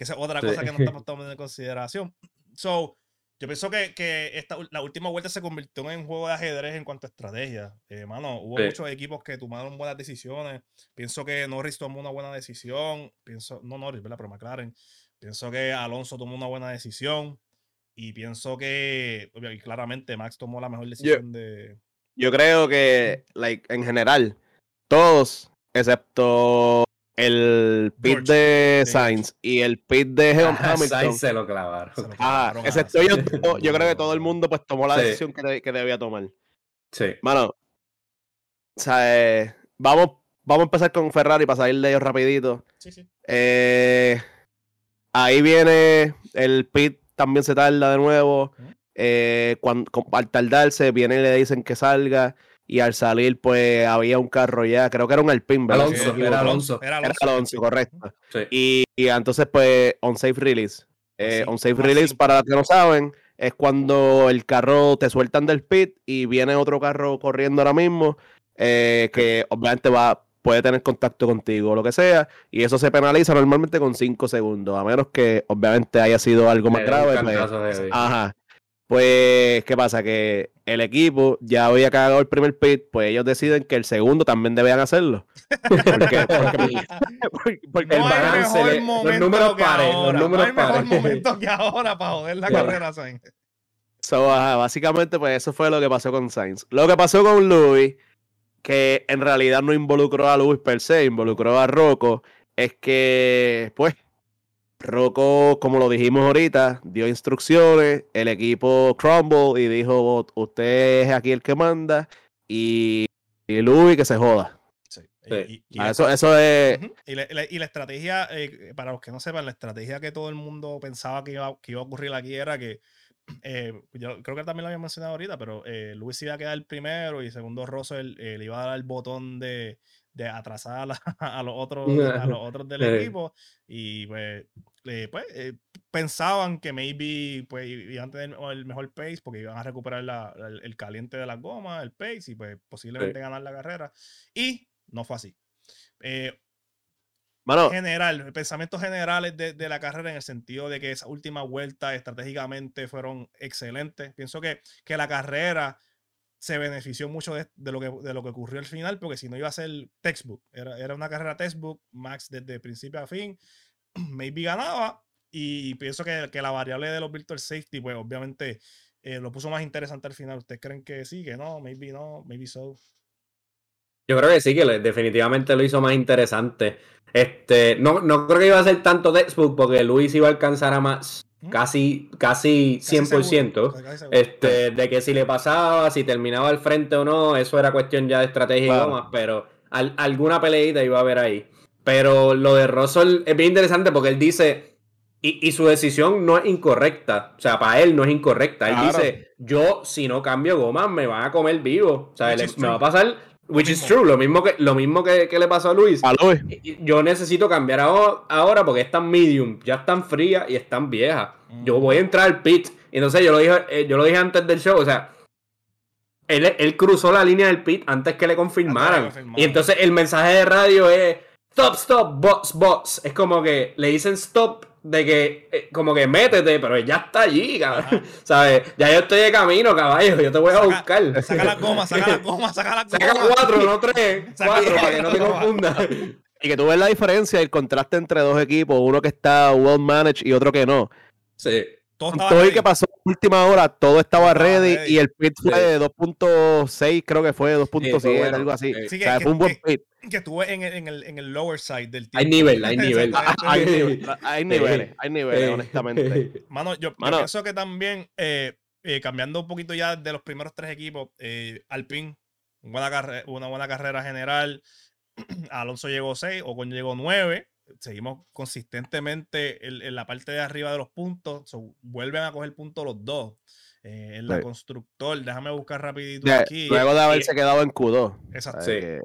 Que esa es otra Sí. cosa que no estamos (laughs) tomando en consideración. So, yo pienso que, que esta, la última vuelta se convirtió en un juego de ajedrez en cuanto a estrategia. Eh, mano, hubo Sí. muchos equipos que tomaron buenas decisiones. Pienso que Norris tomó una buena decisión. Pienso, no Norris, ¿verdad? Pero McLaren. Pienso que Alonso tomó una buena decisión. Y pienso que, y claramente, Max tomó la mejor decisión de. Yo creo que, like, en general, todos, excepto el pit George, de Sainz y el pit de Ajá, Hamilton. Sainz se lo clavaron. Se lo Ah, clavaron excepto dos, yo creo que todo el mundo pues tomó la Sí. decisión que, de- que debía tomar. Sí. Mano, o sea, eh, vamos, vamos a empezar con Ferrari para salir de ellos rapidito. Sí, sí. Eh, ahí viene el pit, también se tarda de nuevo. Eh, cuan- con- al tardarse, viene y le dicen que salga. Y al salir, pues había un carro ya, creo que era un Alpine, ¿verdad? Alonso, era. Alonso. Era Alonso. Correcto. Sí. Y, y entonces, pues, on safe release. Eh, Sí, on safe release, para los que no saben, es cuando el carro te sueltan del pit y viene otro carro corriendo ahora mismo, eh, que obviamente va, puede tener contacto contigo o lo que sea, y eso se penaliza normalmente con 5 segundos, a menos que obviamente haya sido algo más grave. pues. Ajá. Pues, ¿qué pasa? Que el equipo ya había cagado el primer pit, pues ellos deciden que el segundo también debían hacerlo. Porque, porque, (laughs) porque- porque El no balance, mejor le- los números pares, los números no hay mejor pares. momento que ahora para joder la Claro. carrera, Sainz. So, ajá, básicamente, pues eso fue lo que pasó con Sainz. Lo que pasó con Louis, que en realidad no involucró a Louis per se, involucró a Rocco, es que, pues, Rocco, como lo dijimos ahorita, dio instrucciones, el equipo crumble y dijo, usted es aquí el que manda, y, y Louis que se joda. Sí. Sí. Y, y- Ah, eso, eso es... Y la, y la- y la estrategia, eh, para los que no sepan, la estrategia que todo el mundo pensaba que iba, que iba a ocurrir aquí era que, eh, yo creo que también lo había mencionado ahorita, pero eh, Luis iba a quedar primero y segundo Russell eh, le iba a dar el botón de, de atrasar a, la- (laughs) a los otros, a los otros del Sí. (laughs) equipo y pues, eh, pues eh, pensaban que maybe pues, iban a tener el mejor pace porque iban a recuperar la- el, el caliente de las gomas, el pace y pues posiblemente ganar la carrera y no fue así. General, pensamientos generales de, de la carrera en el sentido de que esa última vuelta estratégicamente fueron excelentes. Pienso que, que la carrera se benefició mucho de, de lo que, de lo que ocurrió al final, porque si no iba a ser textbook, era, era una carrera textbook, Max desde principio a fin, (clears throat) maybe ganaba, y pienso que, que la variable de los virtual safety, pues obviamente eh, lo puso más interesante al final. ¿Ustedes creen que sí, que no? Maybe no, maybe so. Yo creo que sí, que definitivamente lo hizo más interesante. Este, no, no creo que iba a ser tanto textbook porque Luis iba a alcanzar a más Ujú. casi, casi Casi 100%. seguro, casi seguro. Este, de que si le pasaba, si terminaba al frente o no, eso era cuestión ya de estrategia y gomas, pero al- alguna peleita iba a haber ahí. Pero lo de Russell es bien interesante porque él dice, y, y su decisión no es incorrecta, o sea, para él no es incorrecta. Él Claro. dice, yo si no cambio gomas me van a comer vivo, o sea, me va a pasar, which is true, lo mismo que, lo mismo que, que le pasó a Luis. a y Yo necesito cambiar aho- ahora porque están medium, ya están frías y están viejas. Yo Mm. voy a entrar al pit. Y entonces yo lo dije, eh, yo lo dije antes del show, o sea, él, él cruzó la línea del pit antes que le confirmaran. confirmaran. Y entonces el mensaje de radio es stop, stop, bots, bots. Es como que le dicen stop de que, eh, como que métete, pero ya está allí, cabrón. (laughs) ¿Sabes? Ya yo estoy de camino, caballo, yo te voy a Saca- buscar. Saca la goma, saca la goma, (laughs) saca la Saca goma. cuatro, no tres. Saca Cuatro, para que no te confundas. Y que tú ves la diferencia, el contraste entre dos equipos, uno que está well managed y otro que no. Sí. Todo todo y ready. que pasó en última hora, todo estaba ready, ready. y el pit fue Sí. de 2.6, creo que fue 2.7, fue bueno. algo así. Sí. Sí, o que- sea, que- fue un buen que- pit. que estuve en el, en el, en el lower side del Hay tiempo. nivel, hay (laughs) nivel. Hay, nivel- hay niveles, hay niveles, honestamente. (laughs) Mano, yo, pienso que también, eh, eh, cambiando un poquito ya de los primeros tres equipos, eh, Alpine, buena carre- una buena carrera general. (clears throat) Alonso llegó 6, Ocon llegó 9. Seguimos consistentemente en, en la parte de arriba de los puntos. so, vuelven a coger puntos los dos. Eh, en la Sí. constructor, déjame buscar rapidito aquí. luego de haberse quedado en Q2. Exacto. Sí. que-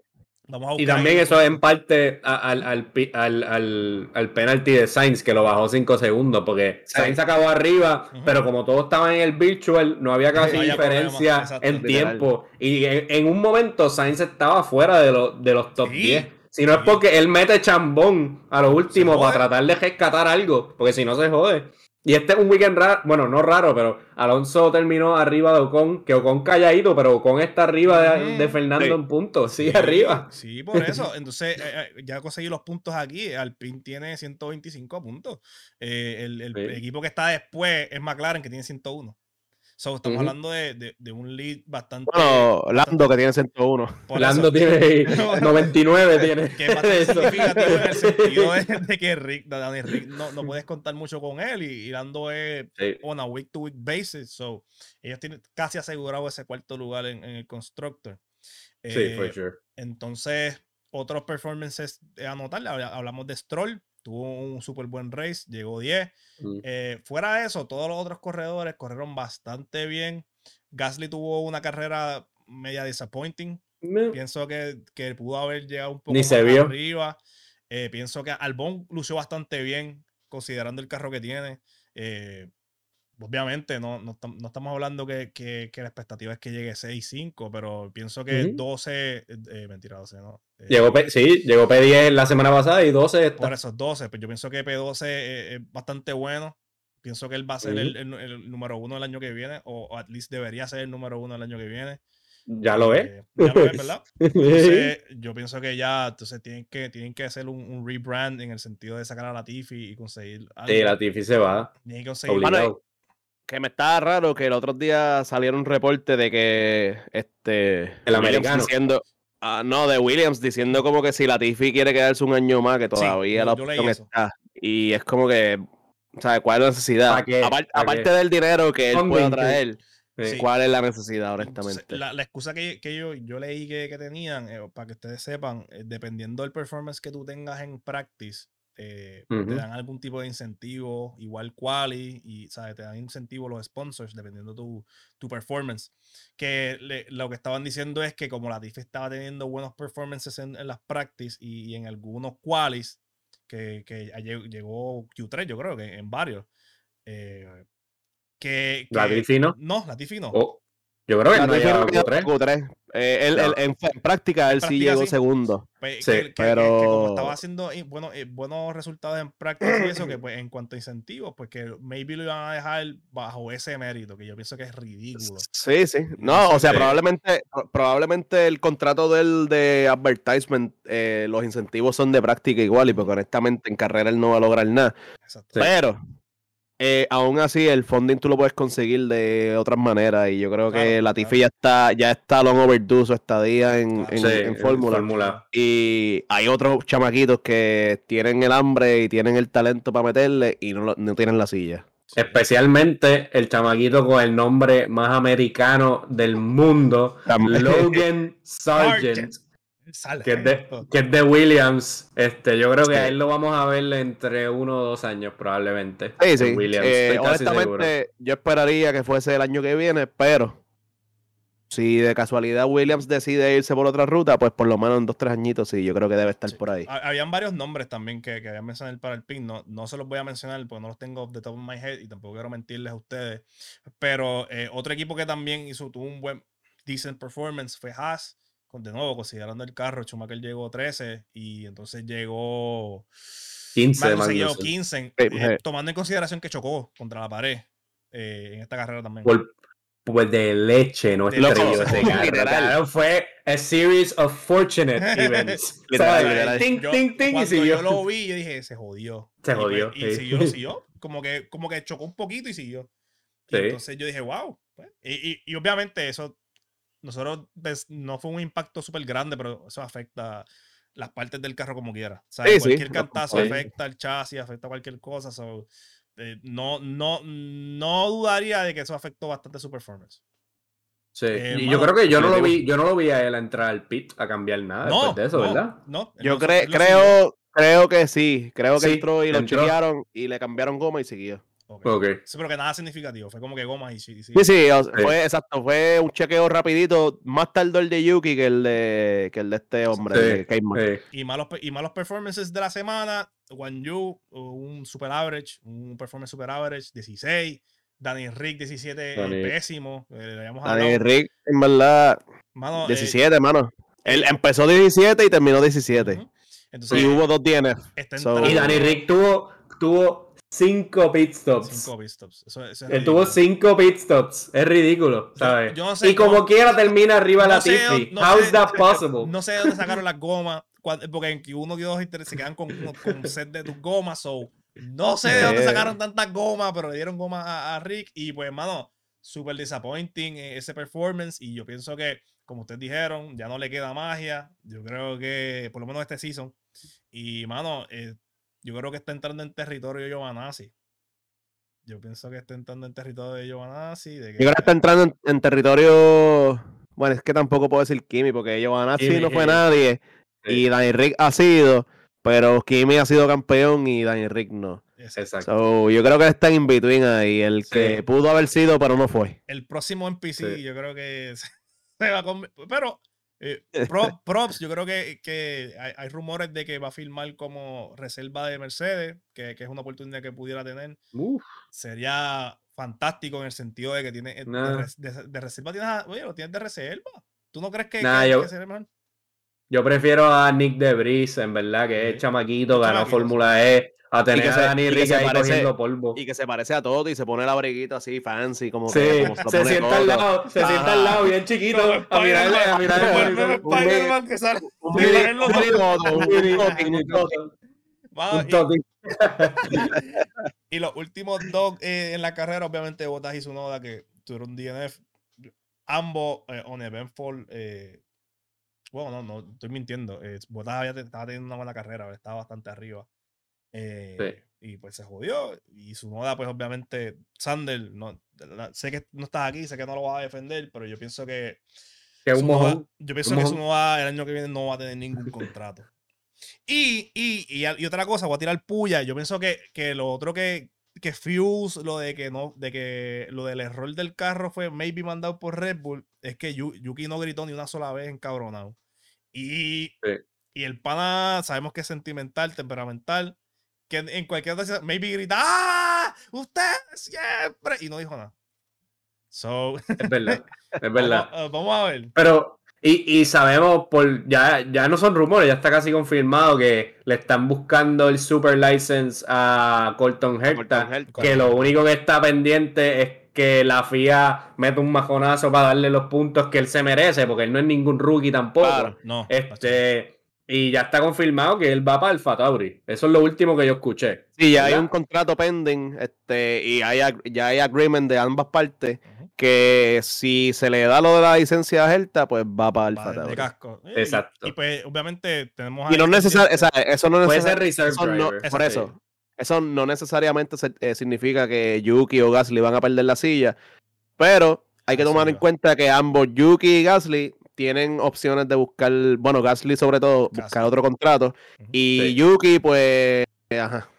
Vamos a Y también ahí. eso es en parte al, al, al, al, al penalty de Sainz, que lo bajó 5 segundos, porque Sí. Sainz acabó arriba, pero como todo estaba en el virtual, no había casi No diferencia problema, en tiempo. Y en, en un momento Sainz estaba fuera de, los de los top Sí. 10. Si no es porque él mete chambón a lo último para tratar de rescatar algo, porque si no se jode. Y este es un weekend raro, bueno, no raro, pero Alonso terminó arriba de Ocon, que Ocon calladito, pero Ocon está arriba de. Fernando Sí. en puntos, sí, Sí, arriba. Sí, por eso. Entonces, eh, eh, ya conseguí los puntos aquí. Alpine tiene 125 puntos. Eh, el el Sí. equipo que está después es McLaren, que tiene 101. So, estamos hablando de, de- de un lead bastante. Bueno, Lando bastante- que tiene 101. por Lando eso, tiene (laughs) 99, tiene. que es bastante significativo en el sentido (laughs) de, de que Rick, de Danny Rick no, no puedes contar mucho con él y, y Lando es Sí. on a week to week basis. So, ellos tienen casi asegurado ese cuarto lugar en, en el Constructor. Sí, Eh, for sure. Entonces, otros performances a anotar. habla- Hablamos de Stroll, tuvo un súper buen race, llegó 10. Mm. Eh, fuera de eso, todos los otros corredores corrieron bastante bien. Gasly tuvo una carrera media disappointing. Pienso que, que pudo haber llegado un poco Ni más se vio. arriba. Eh, pienso que Albon lució bastante bien, considerando el carro que tiene. Eh, obviamente, no, no, no estamos hablando que, que- que la expectativa es que llegue 6-5, pero pienso que Ujú. 12, eh, mentira, 12, ¿no? Eh, Llegó P- sí, llegó P10 la semana pasada y 12 esta. por esos 12, pues yo pienso que P12 eh, es bastante bueno. Pienso que él va a ser Ujú. el, el- el número uno el año que viene, o, o at least debería ser el número uno el año que viene. Ya lo es. Eh, ya lo es, ¿verdad? (laughs) Entonces, yo pienso que ya entonces tienen que, tienen que hacer un, un rebrand en el sentido de sacar a Latifi y conseguir algo. Sí, la Tiffy se va. Tienen que conseguir. Que me estaba raro que el otro día saliera un reporte de que este El Williams americano. diciendo ah, no de Williams diciendo como que si Latifi quiere quedarse un año más que todavía yo- la yo leí opción eso. está y es como que ¿sabes? ¿cuál es la necesidad? ¿Pa' qué? Apar- ¿Pa' aparte qué? del dinero que él pueda 20. traer, Sí. ¿cuál es la necesidad honestamente? la, la excusa que, que yo, yo leí que, que tenían, eh, para que ustedes sepan, eh, dependiendo del performance que tú tengas en practice, eh, te Ujú. dan algún tipo de incentivo, igual quali, y ¿sabes? te dan incentivo los sponsors, dependiendo tu, tu performance. Que le- lo que estaban diciendo es que como la TIF estaba teniendo buenos performances en, en las practice y, y en algunos qualis, que, que llegó, llegó Q3, yo creo que en varios. eh, que, La que- Tiffy no. No, la Tiffy no. Oh, yo creo que él no quedó Q3. Q3. Eh, él- No. él- en, en práctica él sí práctica llegó sí. segundo. Pues, Sí, que, que- que- que como estaba pero- haciendo bueno, eh, buenos resultados en práctica y eso, que pues en cuanto a incentivos, pues que maybe lo iban a dejar bajo ese mérito, que yo pienso que es ridículo. Sí, sí. No, o sea, Sí. probablemente, pro- probablemente el contrato del de advertisement, eh, los incentivos son de práctica igual, y porque honestamente en carrera él no va a lograr nada. Exacto. Sí. Pero eh, aún así el funding tú lo puedes conseguir de otras maneras. Y yo creo que Claro, la claro. ya está, ya está long overdue su estadía en, Claro. en, Sí, en Fórmula. Y hay otros chamaquitos que tienen el hambre y tienen el talento para meterle y no, no tienen la silla. Especialmente el chamaquito con el nombre más americano del mundo, También. Logan (laughs) Sargent. Sale. que es de, que es de Williams. Este, yo creo que a él lo vamos a ver entre uno o dos años probablemente. Sí, sí. Williams, Eh, estoy casi seguro. honestamente, yo esperaría que fuese el año que viene, pero si de casualidad Williams decide irse por otra ruta, pues por lo menos en dos, tres añitos sí, yo creo que debe estar Sí. por ahí. Ha- Habían varios nombres también que, que habían mencionado para el pin. No, no se los voy a mencionar porque no los tengo de top of my head y tampoco quiero mentirles a ustedes. Pero eh, otro equipo que también hizo, tuvo un buen, decent performance fue Haas. De nuevo, considerando el carro, Schumacher llegó 13 y entonces llegó 15 Magnussen llegó. 15, Sí, eh, tomando en consideración que chocó contra la pared eh, en esta carrera también. Por- pues de leche no De estrelló ese carro. Fue a series of fortunate (laughs) events. (laughs) Literal, ¿Sabes? literal. Ting, Yo- ting, ting, y cuando siguió. yo lo vi, yo dije, se jodió. Se Y pues- jodió, Y, sí. siguió, siguió. (laughs) Como que, como que chocó un poquito y siguió. Y entonces yo dije, wow. pues, Y, y- y obviamente eso, nosotros ves, no fue un impacto súper grande, pero eso afecta las partes del carro como quiera. O sea, Sí, sí. cualquier cantazo Sí. afecta el chasis, afecta cualquier cosa. so, eh, no, no, no dudaría de que eso afectó bastante su performance. Sí. Eh, y yo creo que yo no lo vi, yo no lo vi a él entrar al pit a cambiar nada No, después de eso, no, ¿verdad? No, Yo cre- creo, creo que sí, creo que Sí, entró y lo entró. y le cambiaron goma y siguió. Ok. Ok. Sí, pero que nada significativo. Fue como que goma y sí. sí. Sí, sí, o- Sí. fue exacto, fue un chequeo rapidito, más tardó el de Yuki que el de, que el de este hombre, Sí, de Cayman. sí. Y malos, y malos performances de la semana. Juan Yu, un super average, un performance super average, 16. Danny Rick, 17, eh, Danny- pésimo. eh, hablado. Rick, en verdad, Mano, eh, 17, mano. Él empezó 17 y terminó 17. ujú. Entonces, Y hubo dos DNF. so- Y Danny Rick tuvo, tuvo cinco pit stops. cinco pit stops. Eso, eso es Él tuvo cinco pit stops. Es ridículo, Yo- ¿sabes? yo no sé y como quiera termina arriba la No sé, Tiffy. no How is that (laughs) possible? No sé de dónde sacaron las gomas. Porque en Q1, Q2 y 3 se quedan con, con, un set de tus gomas. So, no sé de dónde Eh. sacaron tantas gomas, pero le dieron gomas a, a Rick. Y pues, hermano, super disappointing eh, ese performance y yo pienso que, como ustedes dijeron, ya no le queda magia. Yo creo que, por lo menos este season. Y, mano, eh, yo creo que está entrando en territorio Giovanazzi. Yo pienso que está entrando en territorio de Giovanazzi. De que, Yo creo que está entrando en, en territorio. Bueno, es que tampoco puedo decir Kimi, porque Giovanazzi Kimi, no fue eh, nadie. Sí. Y Danny Rick ha sido. Pero Kimi ha sido campeón y Danny Rick no. Exacto. Exacto. So, yo creo que está en between ahí. El Sí. que pudo haber sido, pero no fue. el próximo NPC, Sí. yo creo que se, (laughs) se va a Pero, (laughs) eh, pro- props, yo creo que, que hay, hay rumores de que va a firmar como reserva de Mercedes, que, que es una oportunidad que pudiera tener. Uf, Sería fantástico en el sentido de que tiene eh, de, de- de reserva, tienes a- oye, lo tienes de reserva. ¿Tú no crees que, Nah, que- yo- que sería mejor? yo prefiero a Nick Debris, en verdad, que es chamaquito, ganó Fórmula E, a tener que a Dani y que Rick se ahí parece- cogiendo polvo. Y que se parece a todo y se pone el abriguito así fancy, como Sí, que como lo se pone sienta al lado, se sienta al lado, bien chiquito, a mirarle, a mirarle. Monitor. Spider-Man que sale. Un un un Un un (laughs) un un y- toque. (laughs) Y los últimos dos eh, en la carrera, obviamente, Bottas y Sunoda, que tuvieron DNF. Ambos eh, on eventful. Eh, bueno, no, no, estoy mintiendo. Eh, Bottas había, estaba teniendo una buena carrera, estaba bastante arriba. Eh, Y pues se jodió. Y Sunoda, pues obviamente, Sander, no, la- sé que no estás aquí, sé que no lo vas a defender, pero yo pienso que. Que un mojón. yo pienso un que. Sunoda el año que viene no va a tener ningún contrato. Y, y, y, y otra cosa, voy a tirar puya. Yo pienso que, que lo otro que, que Fuse, lo de que no, de que lo del error del carro fue maybe mandado por Red Bull, es que Yu- Yuki no gritó ni una sola vez encabronado. Y, Sí. y el pana, sabemos que es sentimental, temperamental, que en, cualquier ocasión, maybe grita, ¡Ah! ¡Usted siempre! Y no dijo nada. So, Es verdad, (laughs) es verdad. Vamos, eh, vamos a ver. Pero, y, y sabemos, por ya, ya no son rumores, ya está casi confirmado que le están buscando el super license a Colton Herta. Colton Herta. Que lo único que está pendiente es que la FIA meta un majonazo para darle los puntos que él se merece, porque él no es ningún rookie tampoco. Claro. No. Este, y ya está confirmado que él va para Alfa Tauri. Eso es lo último que yo escuché. Sí, ya hay un contrato pending este, y hay, ya hay agreement de ambas partes que si se le da lo de la licencia a Gelta, pues va para Alfa de- de Tauri. casco. Y- Exacto. Y, pues, obviamente, tenemos. Y no ahí necesar, sea, eso no Puede ser reserve eso no- por eso. Eso no necesariamente se- eh, significa que Yuki o Gasly van a perder la silla, pero hay que tomar en cuenta que ambos Yuki y Gasly tienen opciones de buscar, bueno, Gasly sobre todo, buscar otro contrato y Sí. Yuki pues, ajá,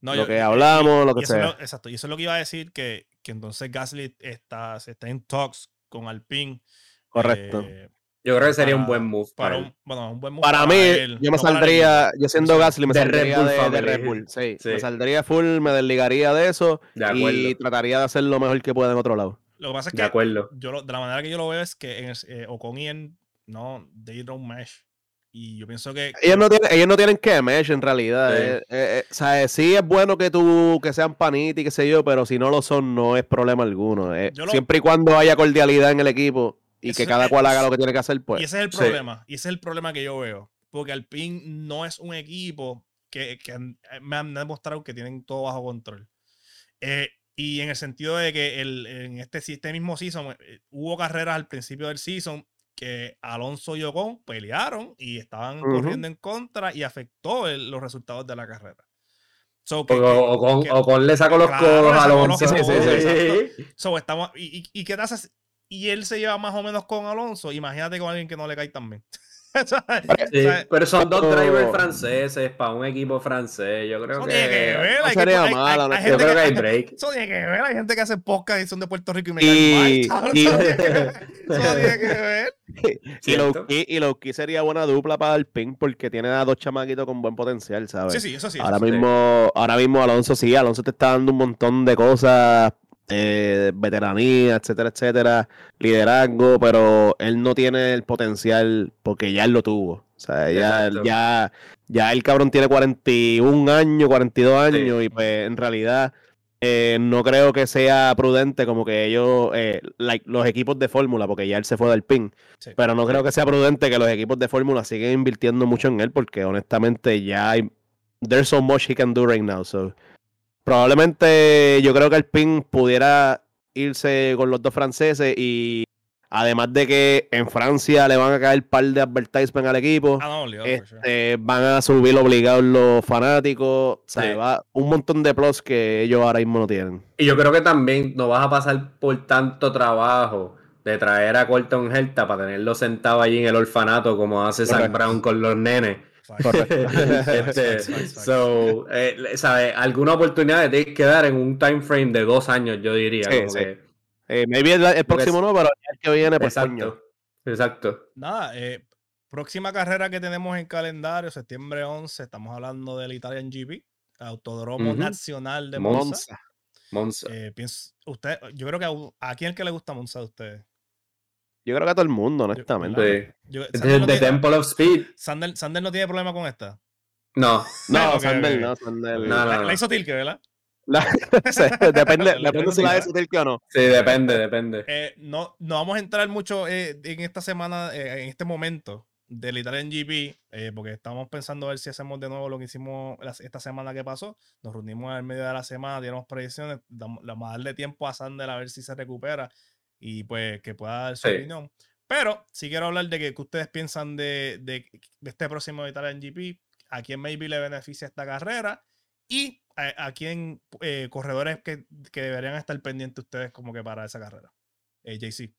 No, lo yo- que hablamos, y- lo que sea. lo- exacto. Y eso es lo que iba a decir: que, que entonces Gasly está, se está en talks con Alpine. correcto. eh, Yo creo que sería un buen move para para un, bueno, un buen move Para mí, él, yo me no saldría, yo siendo. Gasly, me De Red saldría Bull de, de. Red Bull, sí, Sí. me saldría full, me desligaría de eso De y trataría de hacer lo mejor que pueda en otro lado. Lo que pasa es De que acuerdo. yo lo- de la manera que yo lo veo es que en el- eh, Ocon y él, no, they don't mesh. Y yo pienso que. Ellos no tienen, ellos no tienen que mesh en realidad. Sí. eh, eh, eh, o sea, sí es bueno que tú, que sean panitas y qué sé yo, pero si no lo son, no es problema alguno. eh. Lo- Siempre y cuando haya cordialidad en el equipo y que cada es- cual haga lo que tiene que hacer, Y pues. ese es el Sí. problema. Y ese es el problema que yo veo. Porque Alpine no es un equipo que, que me han demostrado que tienen todo bajo control. Y en el sentido de que el, en este, este mismo season eh, hubo carreras al principio del season que Alonso y Ocon pelearon y estaban corriendo en contra y afectó el- los resultados de la carrera. So, que- O, que- o con, que- o con le sacó los Claro, codos a los Alonso. codos, Sí, sí, sí. exacto. So, estamos, y, y- y qué te haces? Y él se lleva más o menos con Alonso. Imagínate con alguien que no le cae tan bien. (laughs) Pero son dos drivers franceses para un equipo francés. Yo creo eso que. tiene que ver. no hay que- sería hay- malo, hay- no hay es que- Yo gente creo que hay que- break. (laughs) Eso tiene que ver. Hay gente que hace podcast y son de Puerto Rico y me Y- caen mal. y- Eso tiene que ver. (laughs) Y. Lowkey, y Lowkey sería buena dupla para el ping porque tiene a dos chamaquitos con buen potencial, ¿sabes? Sí, sí, eso sí. eso ahora sí. mismo, ahora mismo Alonso sí, Alonso te está dando un montón de cosas, eh, veteranía, etcétera, etcétera, liderazgo, pero él no tiene el potencial porque ya él lo tuvo. O sea, ya, ya, ya el cabrón tiene 41 años, 42 años, y pues en realidad eh, no creo que sea prudente como que ellos, eh, like, los equipos de fórmula, porque ya él se fue del pin, Sí. pero no creo que sea prudente que los equipos de fórmula sigan invirtiendo mucho en él, porque honestamente ya hay, there's so much he can do right now, so probablemente yo creo que el pin pudiera irse con los dos franceses y además de que en Francia le van a caer par de advertisement al equipo, Ah, no, sure. este, van a subir obligados los fanáticos, o sea, Sí. va un montón de plus que ellos ahora mismo no tienen. Y yo creo que también no vas a pasar por tanto trabajo de traer a Colton Herta para tenerlo sentado allí en el orfanato como hace Zach Correcto. Brown con los nenes. (laughs) Este, so, eh, ¿sabes? Alguna oportunidad de tienes que dar en un time frame de dos años, yo diría. Sí, como sí. que- Eh, maybe el, próximo no, pero el que viene, pues coño. exacto. Exacto. Nada, eh, próxima carrera que tenemos en calendario, septiembre 11, estamos hablando del Italian GP, Autodromo. Nacional de Monza. Monza. Monza. Eh, pienso- usted, yo creo que a, a quién que le gusta Monza de ustedes. Yo creo que a todo el mundo, honestamente. Sí. Yo- Sander, es no The Temple of Speed. Sander- Sander no tiene problema con esta. No. (laughs) No, Ok, Sandel, ok. no, Sandel. No, no, la, no. la hizo Tilke, ¿verdad? La- (laughs) sí, depende, (laughs) depende si la Sutil que o no. Sí, depende, depende. Eh, no, no vamos a entrar mucho eh, en esta semana, eh, en este momento del Italian GP, eh, porque estamos pensando a ver si hacemos de nuevo lo que hicimos la- esta semana que pasó. Nos reunimos en medio de la semana, dieron predicciones, dam- le vamos a darle tiempo a Sander a ver si se recupera y pues que pueda dar su Sí. opinión. Pero sí quiero hablar de que, que ustedes piensan de, de- de este próximo Italian GP, a quién maybe le beneficia esta carrera y a, a quién eh, corredores que, que deberían estar pendientes ustedes como que para esa carrera. Eh, JC.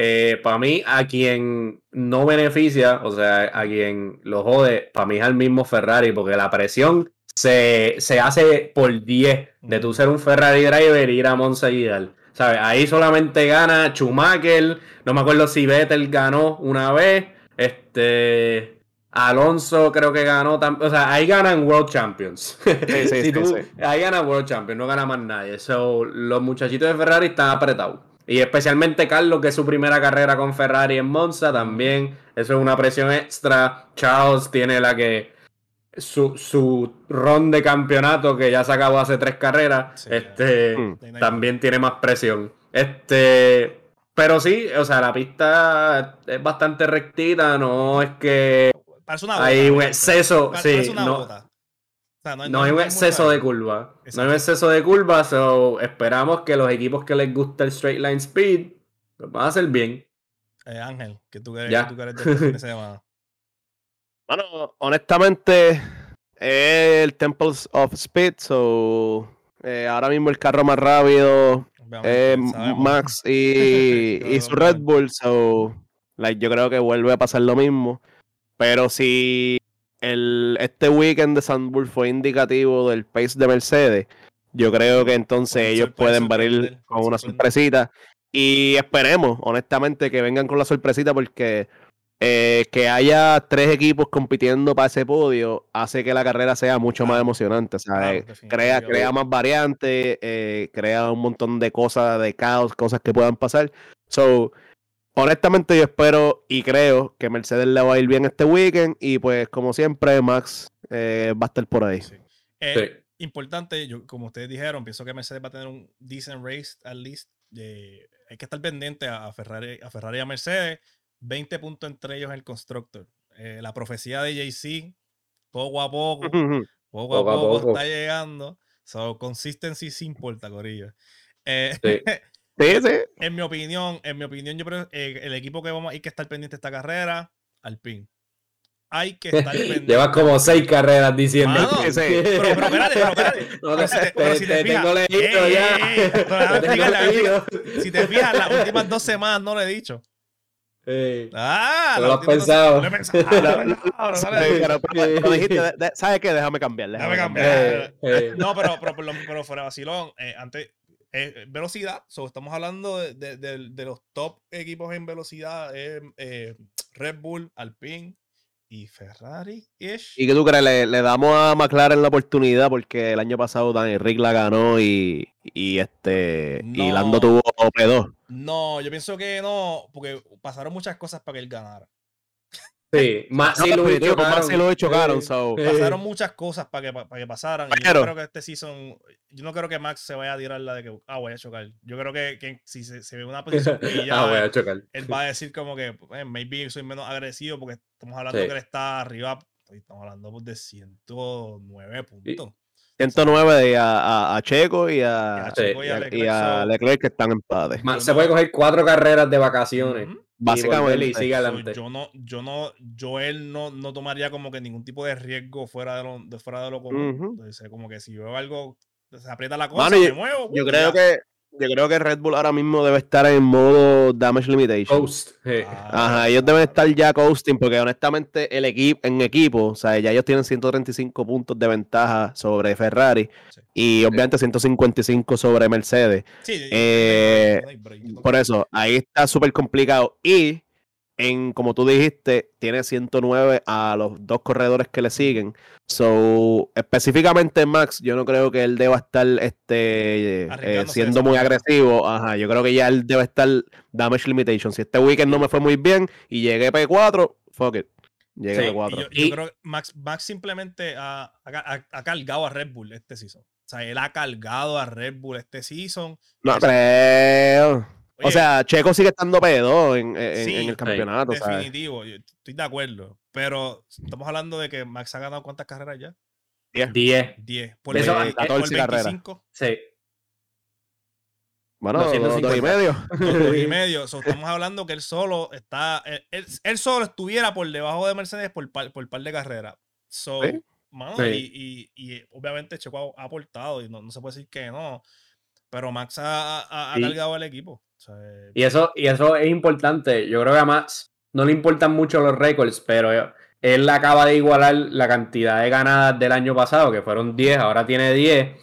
Eh, para mí, a quien no beneficia, o sea, a quien lo jode, para mí es al mismo Ferrari, porque la presión se, se hace por 10 de tú ser un Ferrari driver y ir a Monza y dar. ¿Sabes? Ahí solamente gana Schumacher, no me acuerdo si Vettel ganó una vez, este Alonso creo que ganó también, o sea, ahí ganan World Champions. sí, (laughs) Si sí, tú- sí. Ahí gana World Champions, no gana más nadie. So, los muchachitos de Ferrari están apretados. Y especialmente Carlos, que es su primera carrera con Ferrari en Monza, también. Eso es una presión extra. Charles tiene la que. Su, su ron de campeonato, que ya se acabó hace tres carreras. Sí, este. Mm. También tiene más presión. Este. Pero sí, o sea, la pista es bastante rectita, no es que Parece una bota. hay un exceso. Sí, no, bota. O sea, no, no hay un exceso de curva. No hay un exceso de curva, so esperamos que los equipos que les gusta el straight line speed lo van a hacer bien. Eh, Ángel, que tú quieres, Ya. que tú quieres de este fin de semana. Bueno, honestamente, es el Temples of Speed, so eh, ahora mismo el carro más rápido sabemos. Max y, (laughs) y su Red. Bull, so like, yo creo que vuelve a pasar lo mismo. Pero si el, este weekend de Sandburg fue indicativo del pace de Mercedes, yo creo que entonces ellos pueden venir con una sorpresita. Y esperemos, honestamente, que vengan con la sorpresita porque eh, que haya tres equipos compitiendo para ese podio hace que la carrera sea mucho más Claro. emocionante, ¿sabes? Claro, crea, definitivo. crea más variantes, eh, crea un montón de cosas, de caos, cosas que puedan pasar. So, honestamente yo espero y creo que Mercedes le va a ir bien este weekend y pues como siempre Max eh, va a estar por ahí. Sí. Eh, Importante, yo, como ustedes dijeron, pienso que Mercedes va a tener un decent race at least. Eh, hay que estar pendiente a, a Ferrari, a Ferrari y a Mercedes. 20 puntos entre ellos en el constructor. Eh, la profecía de JC, poco a poco, poco, a a poco, poco. está llegando. So, consistency sí importa, Corillo. Eh, Sí. (laughs) Sí, sí. en mi opinión, en mi opinión, yo creo eh, el equipo que vamos hay que estar pendiente de esta carrera, Alpine. Hay que estar (laughs) pendiente. Llevas como seis carreras diciendo. Sí. Pero, pero espérate, pero espérate. (laughs) No, si te, pero si te te fijas, tengo leído ey, ya. ey, ey, Te tengo leído. última- si te fijas, las últimas dos semanas no lo he dicho. Ah, lo has pensado. no no (laughs) dijiste, ¿sabes qué? Déjame cambiar. Déjame cambiar. Ey, ey. No, pero, pero, pero, pero fuera de vacilón, eh, antes, eh, velocidad, so, estamos hablando de, de- de- de los top equipos en velocidad, eh, eh, Red Bull, Alpine y Ferrari. -ish. ¿Y qué tú crees? ¿Le, le damos a McLaren la oportunidad porque el año pasado Dan Rick la ganó y, y este y. Lando tuvo P2. No, yo pienso que no, porque pasaron muchas cosas para que él ganara. Sí, (laughs) más No, si lo chocaron. Maxi lo chocaron, Sí. so- Sí. Pasaron muchas cosas para que, para que pasaran. y yo Pero- no creo que este season. Yo no creo que Max se vaya a tirar la de que, ah, voy a chocar. Yo creo que, que si se, se ve una posición pillada, (laughs) Ah, voy a chocar. él va a decir como que, eh, maybe soy menos agresivo porque estamos hablando Sí. que él está arriba. Estamos hablando pues, de 109 puntos. 109 de a, a- a Checo y a, Y a y Leclerc, y a so- Leclerc que están. Ma- Se puede coger cuatro carreras de vacaciones. Y volver Básicamente. y sigue adelante. yo no, yo no, yo él no, no tomaría como que ningún tipo de riesgo fuera de lo, de fuera de lo común. Ujú. Entonces, como que si veo algo, se aprieta la cosa, Mano, me yo- muevo. Yo uh, creo ya. que yo creo que Red Bull ahora mismo debe estar en modo damage limitation. Coast. sí. Ah, Ajá, ellos deben estar ya coasting porque honestamente el equipo en equipo, o sea, ya ellos tienen 135 puntos de ventaja sobre Ferrari Sí. y obviamente 155 sobre Mercedes. Sí, eh. Por eso, ahí está súper complicado. Y en, como tú dijiste, tiene 109 a los dos corredores que le siguen. So, específicamente Max, yo no creo que él deba estar este, eh, siendo muy agresivo. Ajá, yo creo que ya él debe estar damage limitation. Si este weekend no me fue muy bien y llegué P4, fuck it. Llegué Sí, Y P4. yo, yo Y- creo que Max, Max simplemente ha, ha- cargado a Red Bull este season. O sea, él ha cargado a Red Bull este season. No Eso- o sea, Checo sigue estando P2 en, en- Sí, en el campeonato. ¿sabes? definitivo, estoy de acuerdo. Pero estamos hablando de que Max ha ganado cuántas carreras ya? 10. 10. Por, Eso, ve- eh, por 14 carreras. 25. Sí. Bueno, dos, (laughs) dos y 250. medio. dos y medio. So, estamos hablando que él solo está. Él, él- él solo estuviera por debajo de Mercedes por par, por par de carreras. So, Sí. mano, Sí. y, y- y obviamente Checo ha, ha aportado y no, no se puede decir que no. Pero Max ha, ha- ha Sí. cargado al equipo. Sea, Y eso, y eso es importante. Yo creo que a Max no le importan mucho los récords, pero él acaba de igualar la cantidad de ganadas del año pasado, que fueron 10, ahora tiene 10.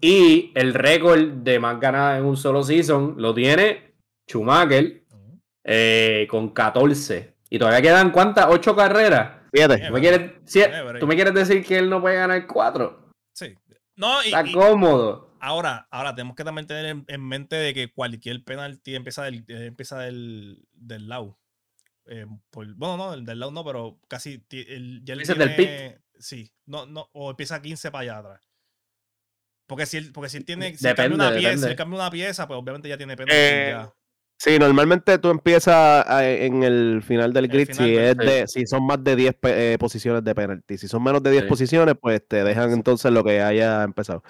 Y el récord de más ganadas en un solo season lo tiene Schumacher eh, con 14. Y todavía quedan cuántas? 8 carreras. Siete. ¿Tú me, quieres, si- Eh, ¿Tú me quieres decir que él no puede ganar 4? Sí. No, y, Está y- cómodo. Ahora, ahora tenemos que también tener en, en mente de que cualquier penalti empieza del, eh, empieza del, del lado. Eh, por- bueno, no, el del lado no, pero casi el, ya él Dices del tiene- Sí, no, no, o empieza 15 para allá atrás. Porque si él, porque si él tiene, si él cambia Depende, una pieza, si depende. él cambia una pieza, pues obviamente ya tiene penalti Eh, ya. Sí, normalmente tú empiezas a- en el final del El grid final si, del- es de, si son más de 10 pe- eh, posiciones de penalty. Si son menos de 10 Sí. posiciones, pues te dejan entonces lo que haya empezado.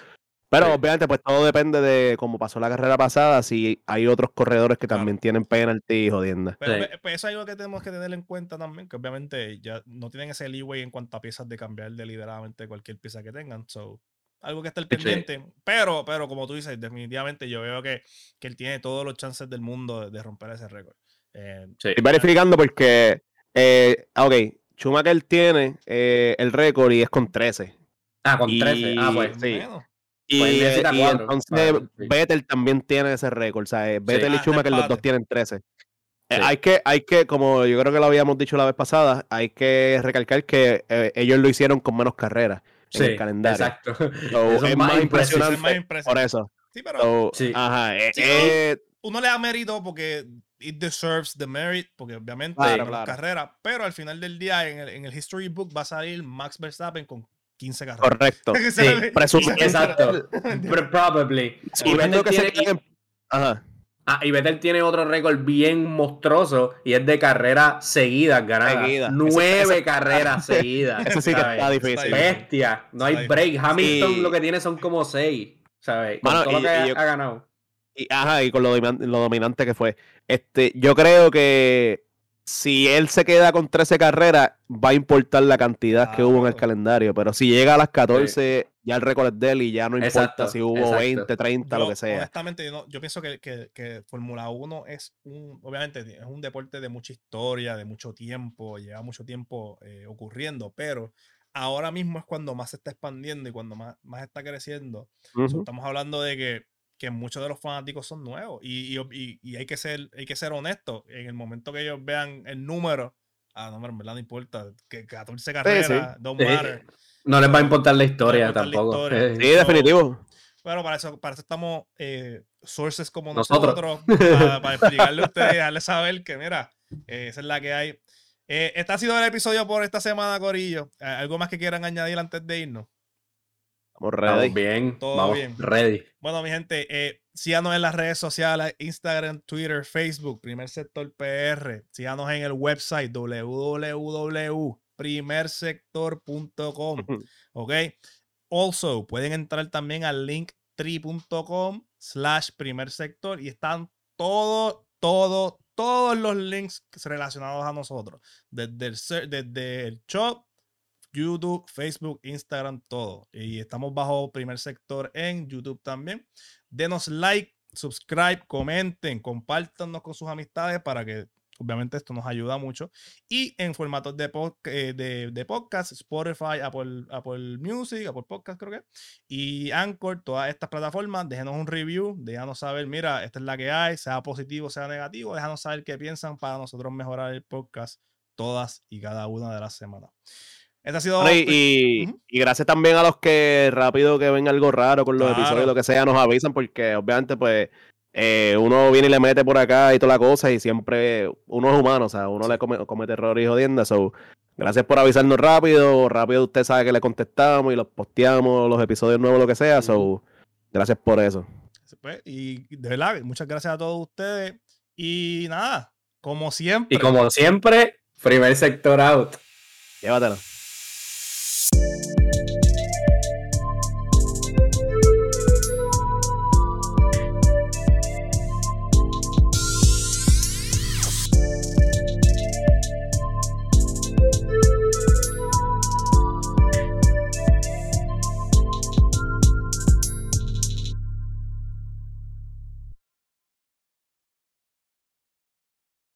Pero Sí. obviamente, pues todo depende de cómo pasó la carrera pasada, si hay otros corredores que Claro. también tienen penalty y jodienda. Pero Sí. ve- pues eso es algo que tenemos que tener en cuenta también, que obviamente ya no tienen ese leeway en cuanto a piezas de cambiar deliberadamente cualquier pieza que tengan. So, algo que está al Sí. pendiente. Pero, pero como tú dices, definitivamente yo veo que, que él tiene todos los chances del mundo de, de romper ese récord. Eh, Sí. Estoy verificando porque, eh, ah, ok, Schumacher tiene eh, el récord y es con 13. Ah, con 13. Ah, y- pues. sí. bueno, Y, Pues eh, y entonces para- sí. Vettel también tiene ese récord. O sea, eh, Vettel Ah, y de Schumacher los dos tienen 13. Eh, Sí. hay, que, hay que, como yo creo que lo habíamos dicho la vez pasada, hay que recalcar que eh, ellos lo hicieron con menos carreras en el calendario. Exacto. So, (laughs) Eso es más impresionante es más por impresionante. eso. Sí, pero So, Sí. Ajá, eh, Sí, eh, uno le da mérito porque it deserves the merit, porque obviamente Claro, claro. carreras, pero al final del día en el, en el history book va a salir Max Verstappen con 15 carreras. correcto. Que Sí, Presumo- Exacto. Pr- Probably. Y Vettel, que se (laughs) tiene, Ajá. ah, y Vettel tiene otro récord bien monstruoso y es de carreras seguidas ganadas. Nueve carreras seguidas. Eso sí que está difícil. Está Bestia. No hay break. Hamilton lo que tiene son como seis. ¿Sabes? Con todo lo y- que y ha, yo- ha ganado. Y, ajá, y con lo, lo dominante que fue. Este, yo creo que si él se queda con 13 carreras, va a importar la cantidad que hubo en el calendario. Pero si llega a las 14, ya el récord es de él y ya no importa Exacto, si hubo exacto. 20, 30, lo que sea. Honestamente, yo, no- yo pienso que, que, que Fórmula 1 es un, obviamente, es un deporte de mucha historia, de mucho tiempo, lleva mucho tiempo eh, ocurriendo, pero ahora mismo es cuando más se está expandiendo y cuando más, más está creciendo. Estamos hablando de que, que muchos de los fanáticos son nuevos y, y- y- hay, que ser, hay que ser honestos. En el momento que ellos vean el número, ah, no, en verdad no importa, que 14 carreras, Sí. matter. No les va a importar la No historia la tampoco. historia. (laughs) Sí, definitivo. Bueno, para eso, para eso estamos eh, sources como Nosotros. nosotros, para, para (laughs) explicarle a ustedes, dejarles saber que, mira, eh, esa es la que hay. Eh, este ha sido el episodio por esta semana, Corillo. ¿Algo más que quieran añadir antes de irnos? Vamos ready. bien. Todo vamos bien. ready. Bueno, mi gente, eh, síganos en las redes sociales, Instagram, Twitter, Facebook, Primer Sector PR. Síganos en el website www.primersector.com. (laughs) ¿Ok? Also, pueden entrar también al linktree.com slash primer sector y están todos, todos, todos los links relacionados a nosotros. Desde el, desde el shop, YouTube, Facebook, Instagram, todo. Y estamos bajo primer sector en YouTube también. Denos like, subscribe, comenten, compártanos con sus amistades para que obviamente esto nos ayuda mucho. Y en formatos de, eh, de, de podcast, Spotify, Apple, Apple Music, Apple Podcast creo que, y Anchor, todas estas plataformas, déjenos un review, déjanos saber, mira, esta es la que hay, sea positivo, sea negativo, déjanos saber qué piensan para nosotros mejorar el podcast todas y cada una de las semanas. Este ha sido... Bueno, y, y- Ujú. y gracias también a los que rápido que ven algo raro con los Claro. episodios, lo que sea, nos avisan porque obviamente pues eh, uno viene y le mete por acá y toda la cosa y siempre uno es humano, o sea, uno le come- comete errores y jodiendas. So, gracias por avisarnos rápido, rápido usted sabe que le contestamos y los posteamos, los episodios nuevos, lo que sea. So, gracias por eso. Pues, y de verdad, muchas gracias a todos ustedes. Y nada, como siempre. Y como siempre, primer sector out. Llévatelo. you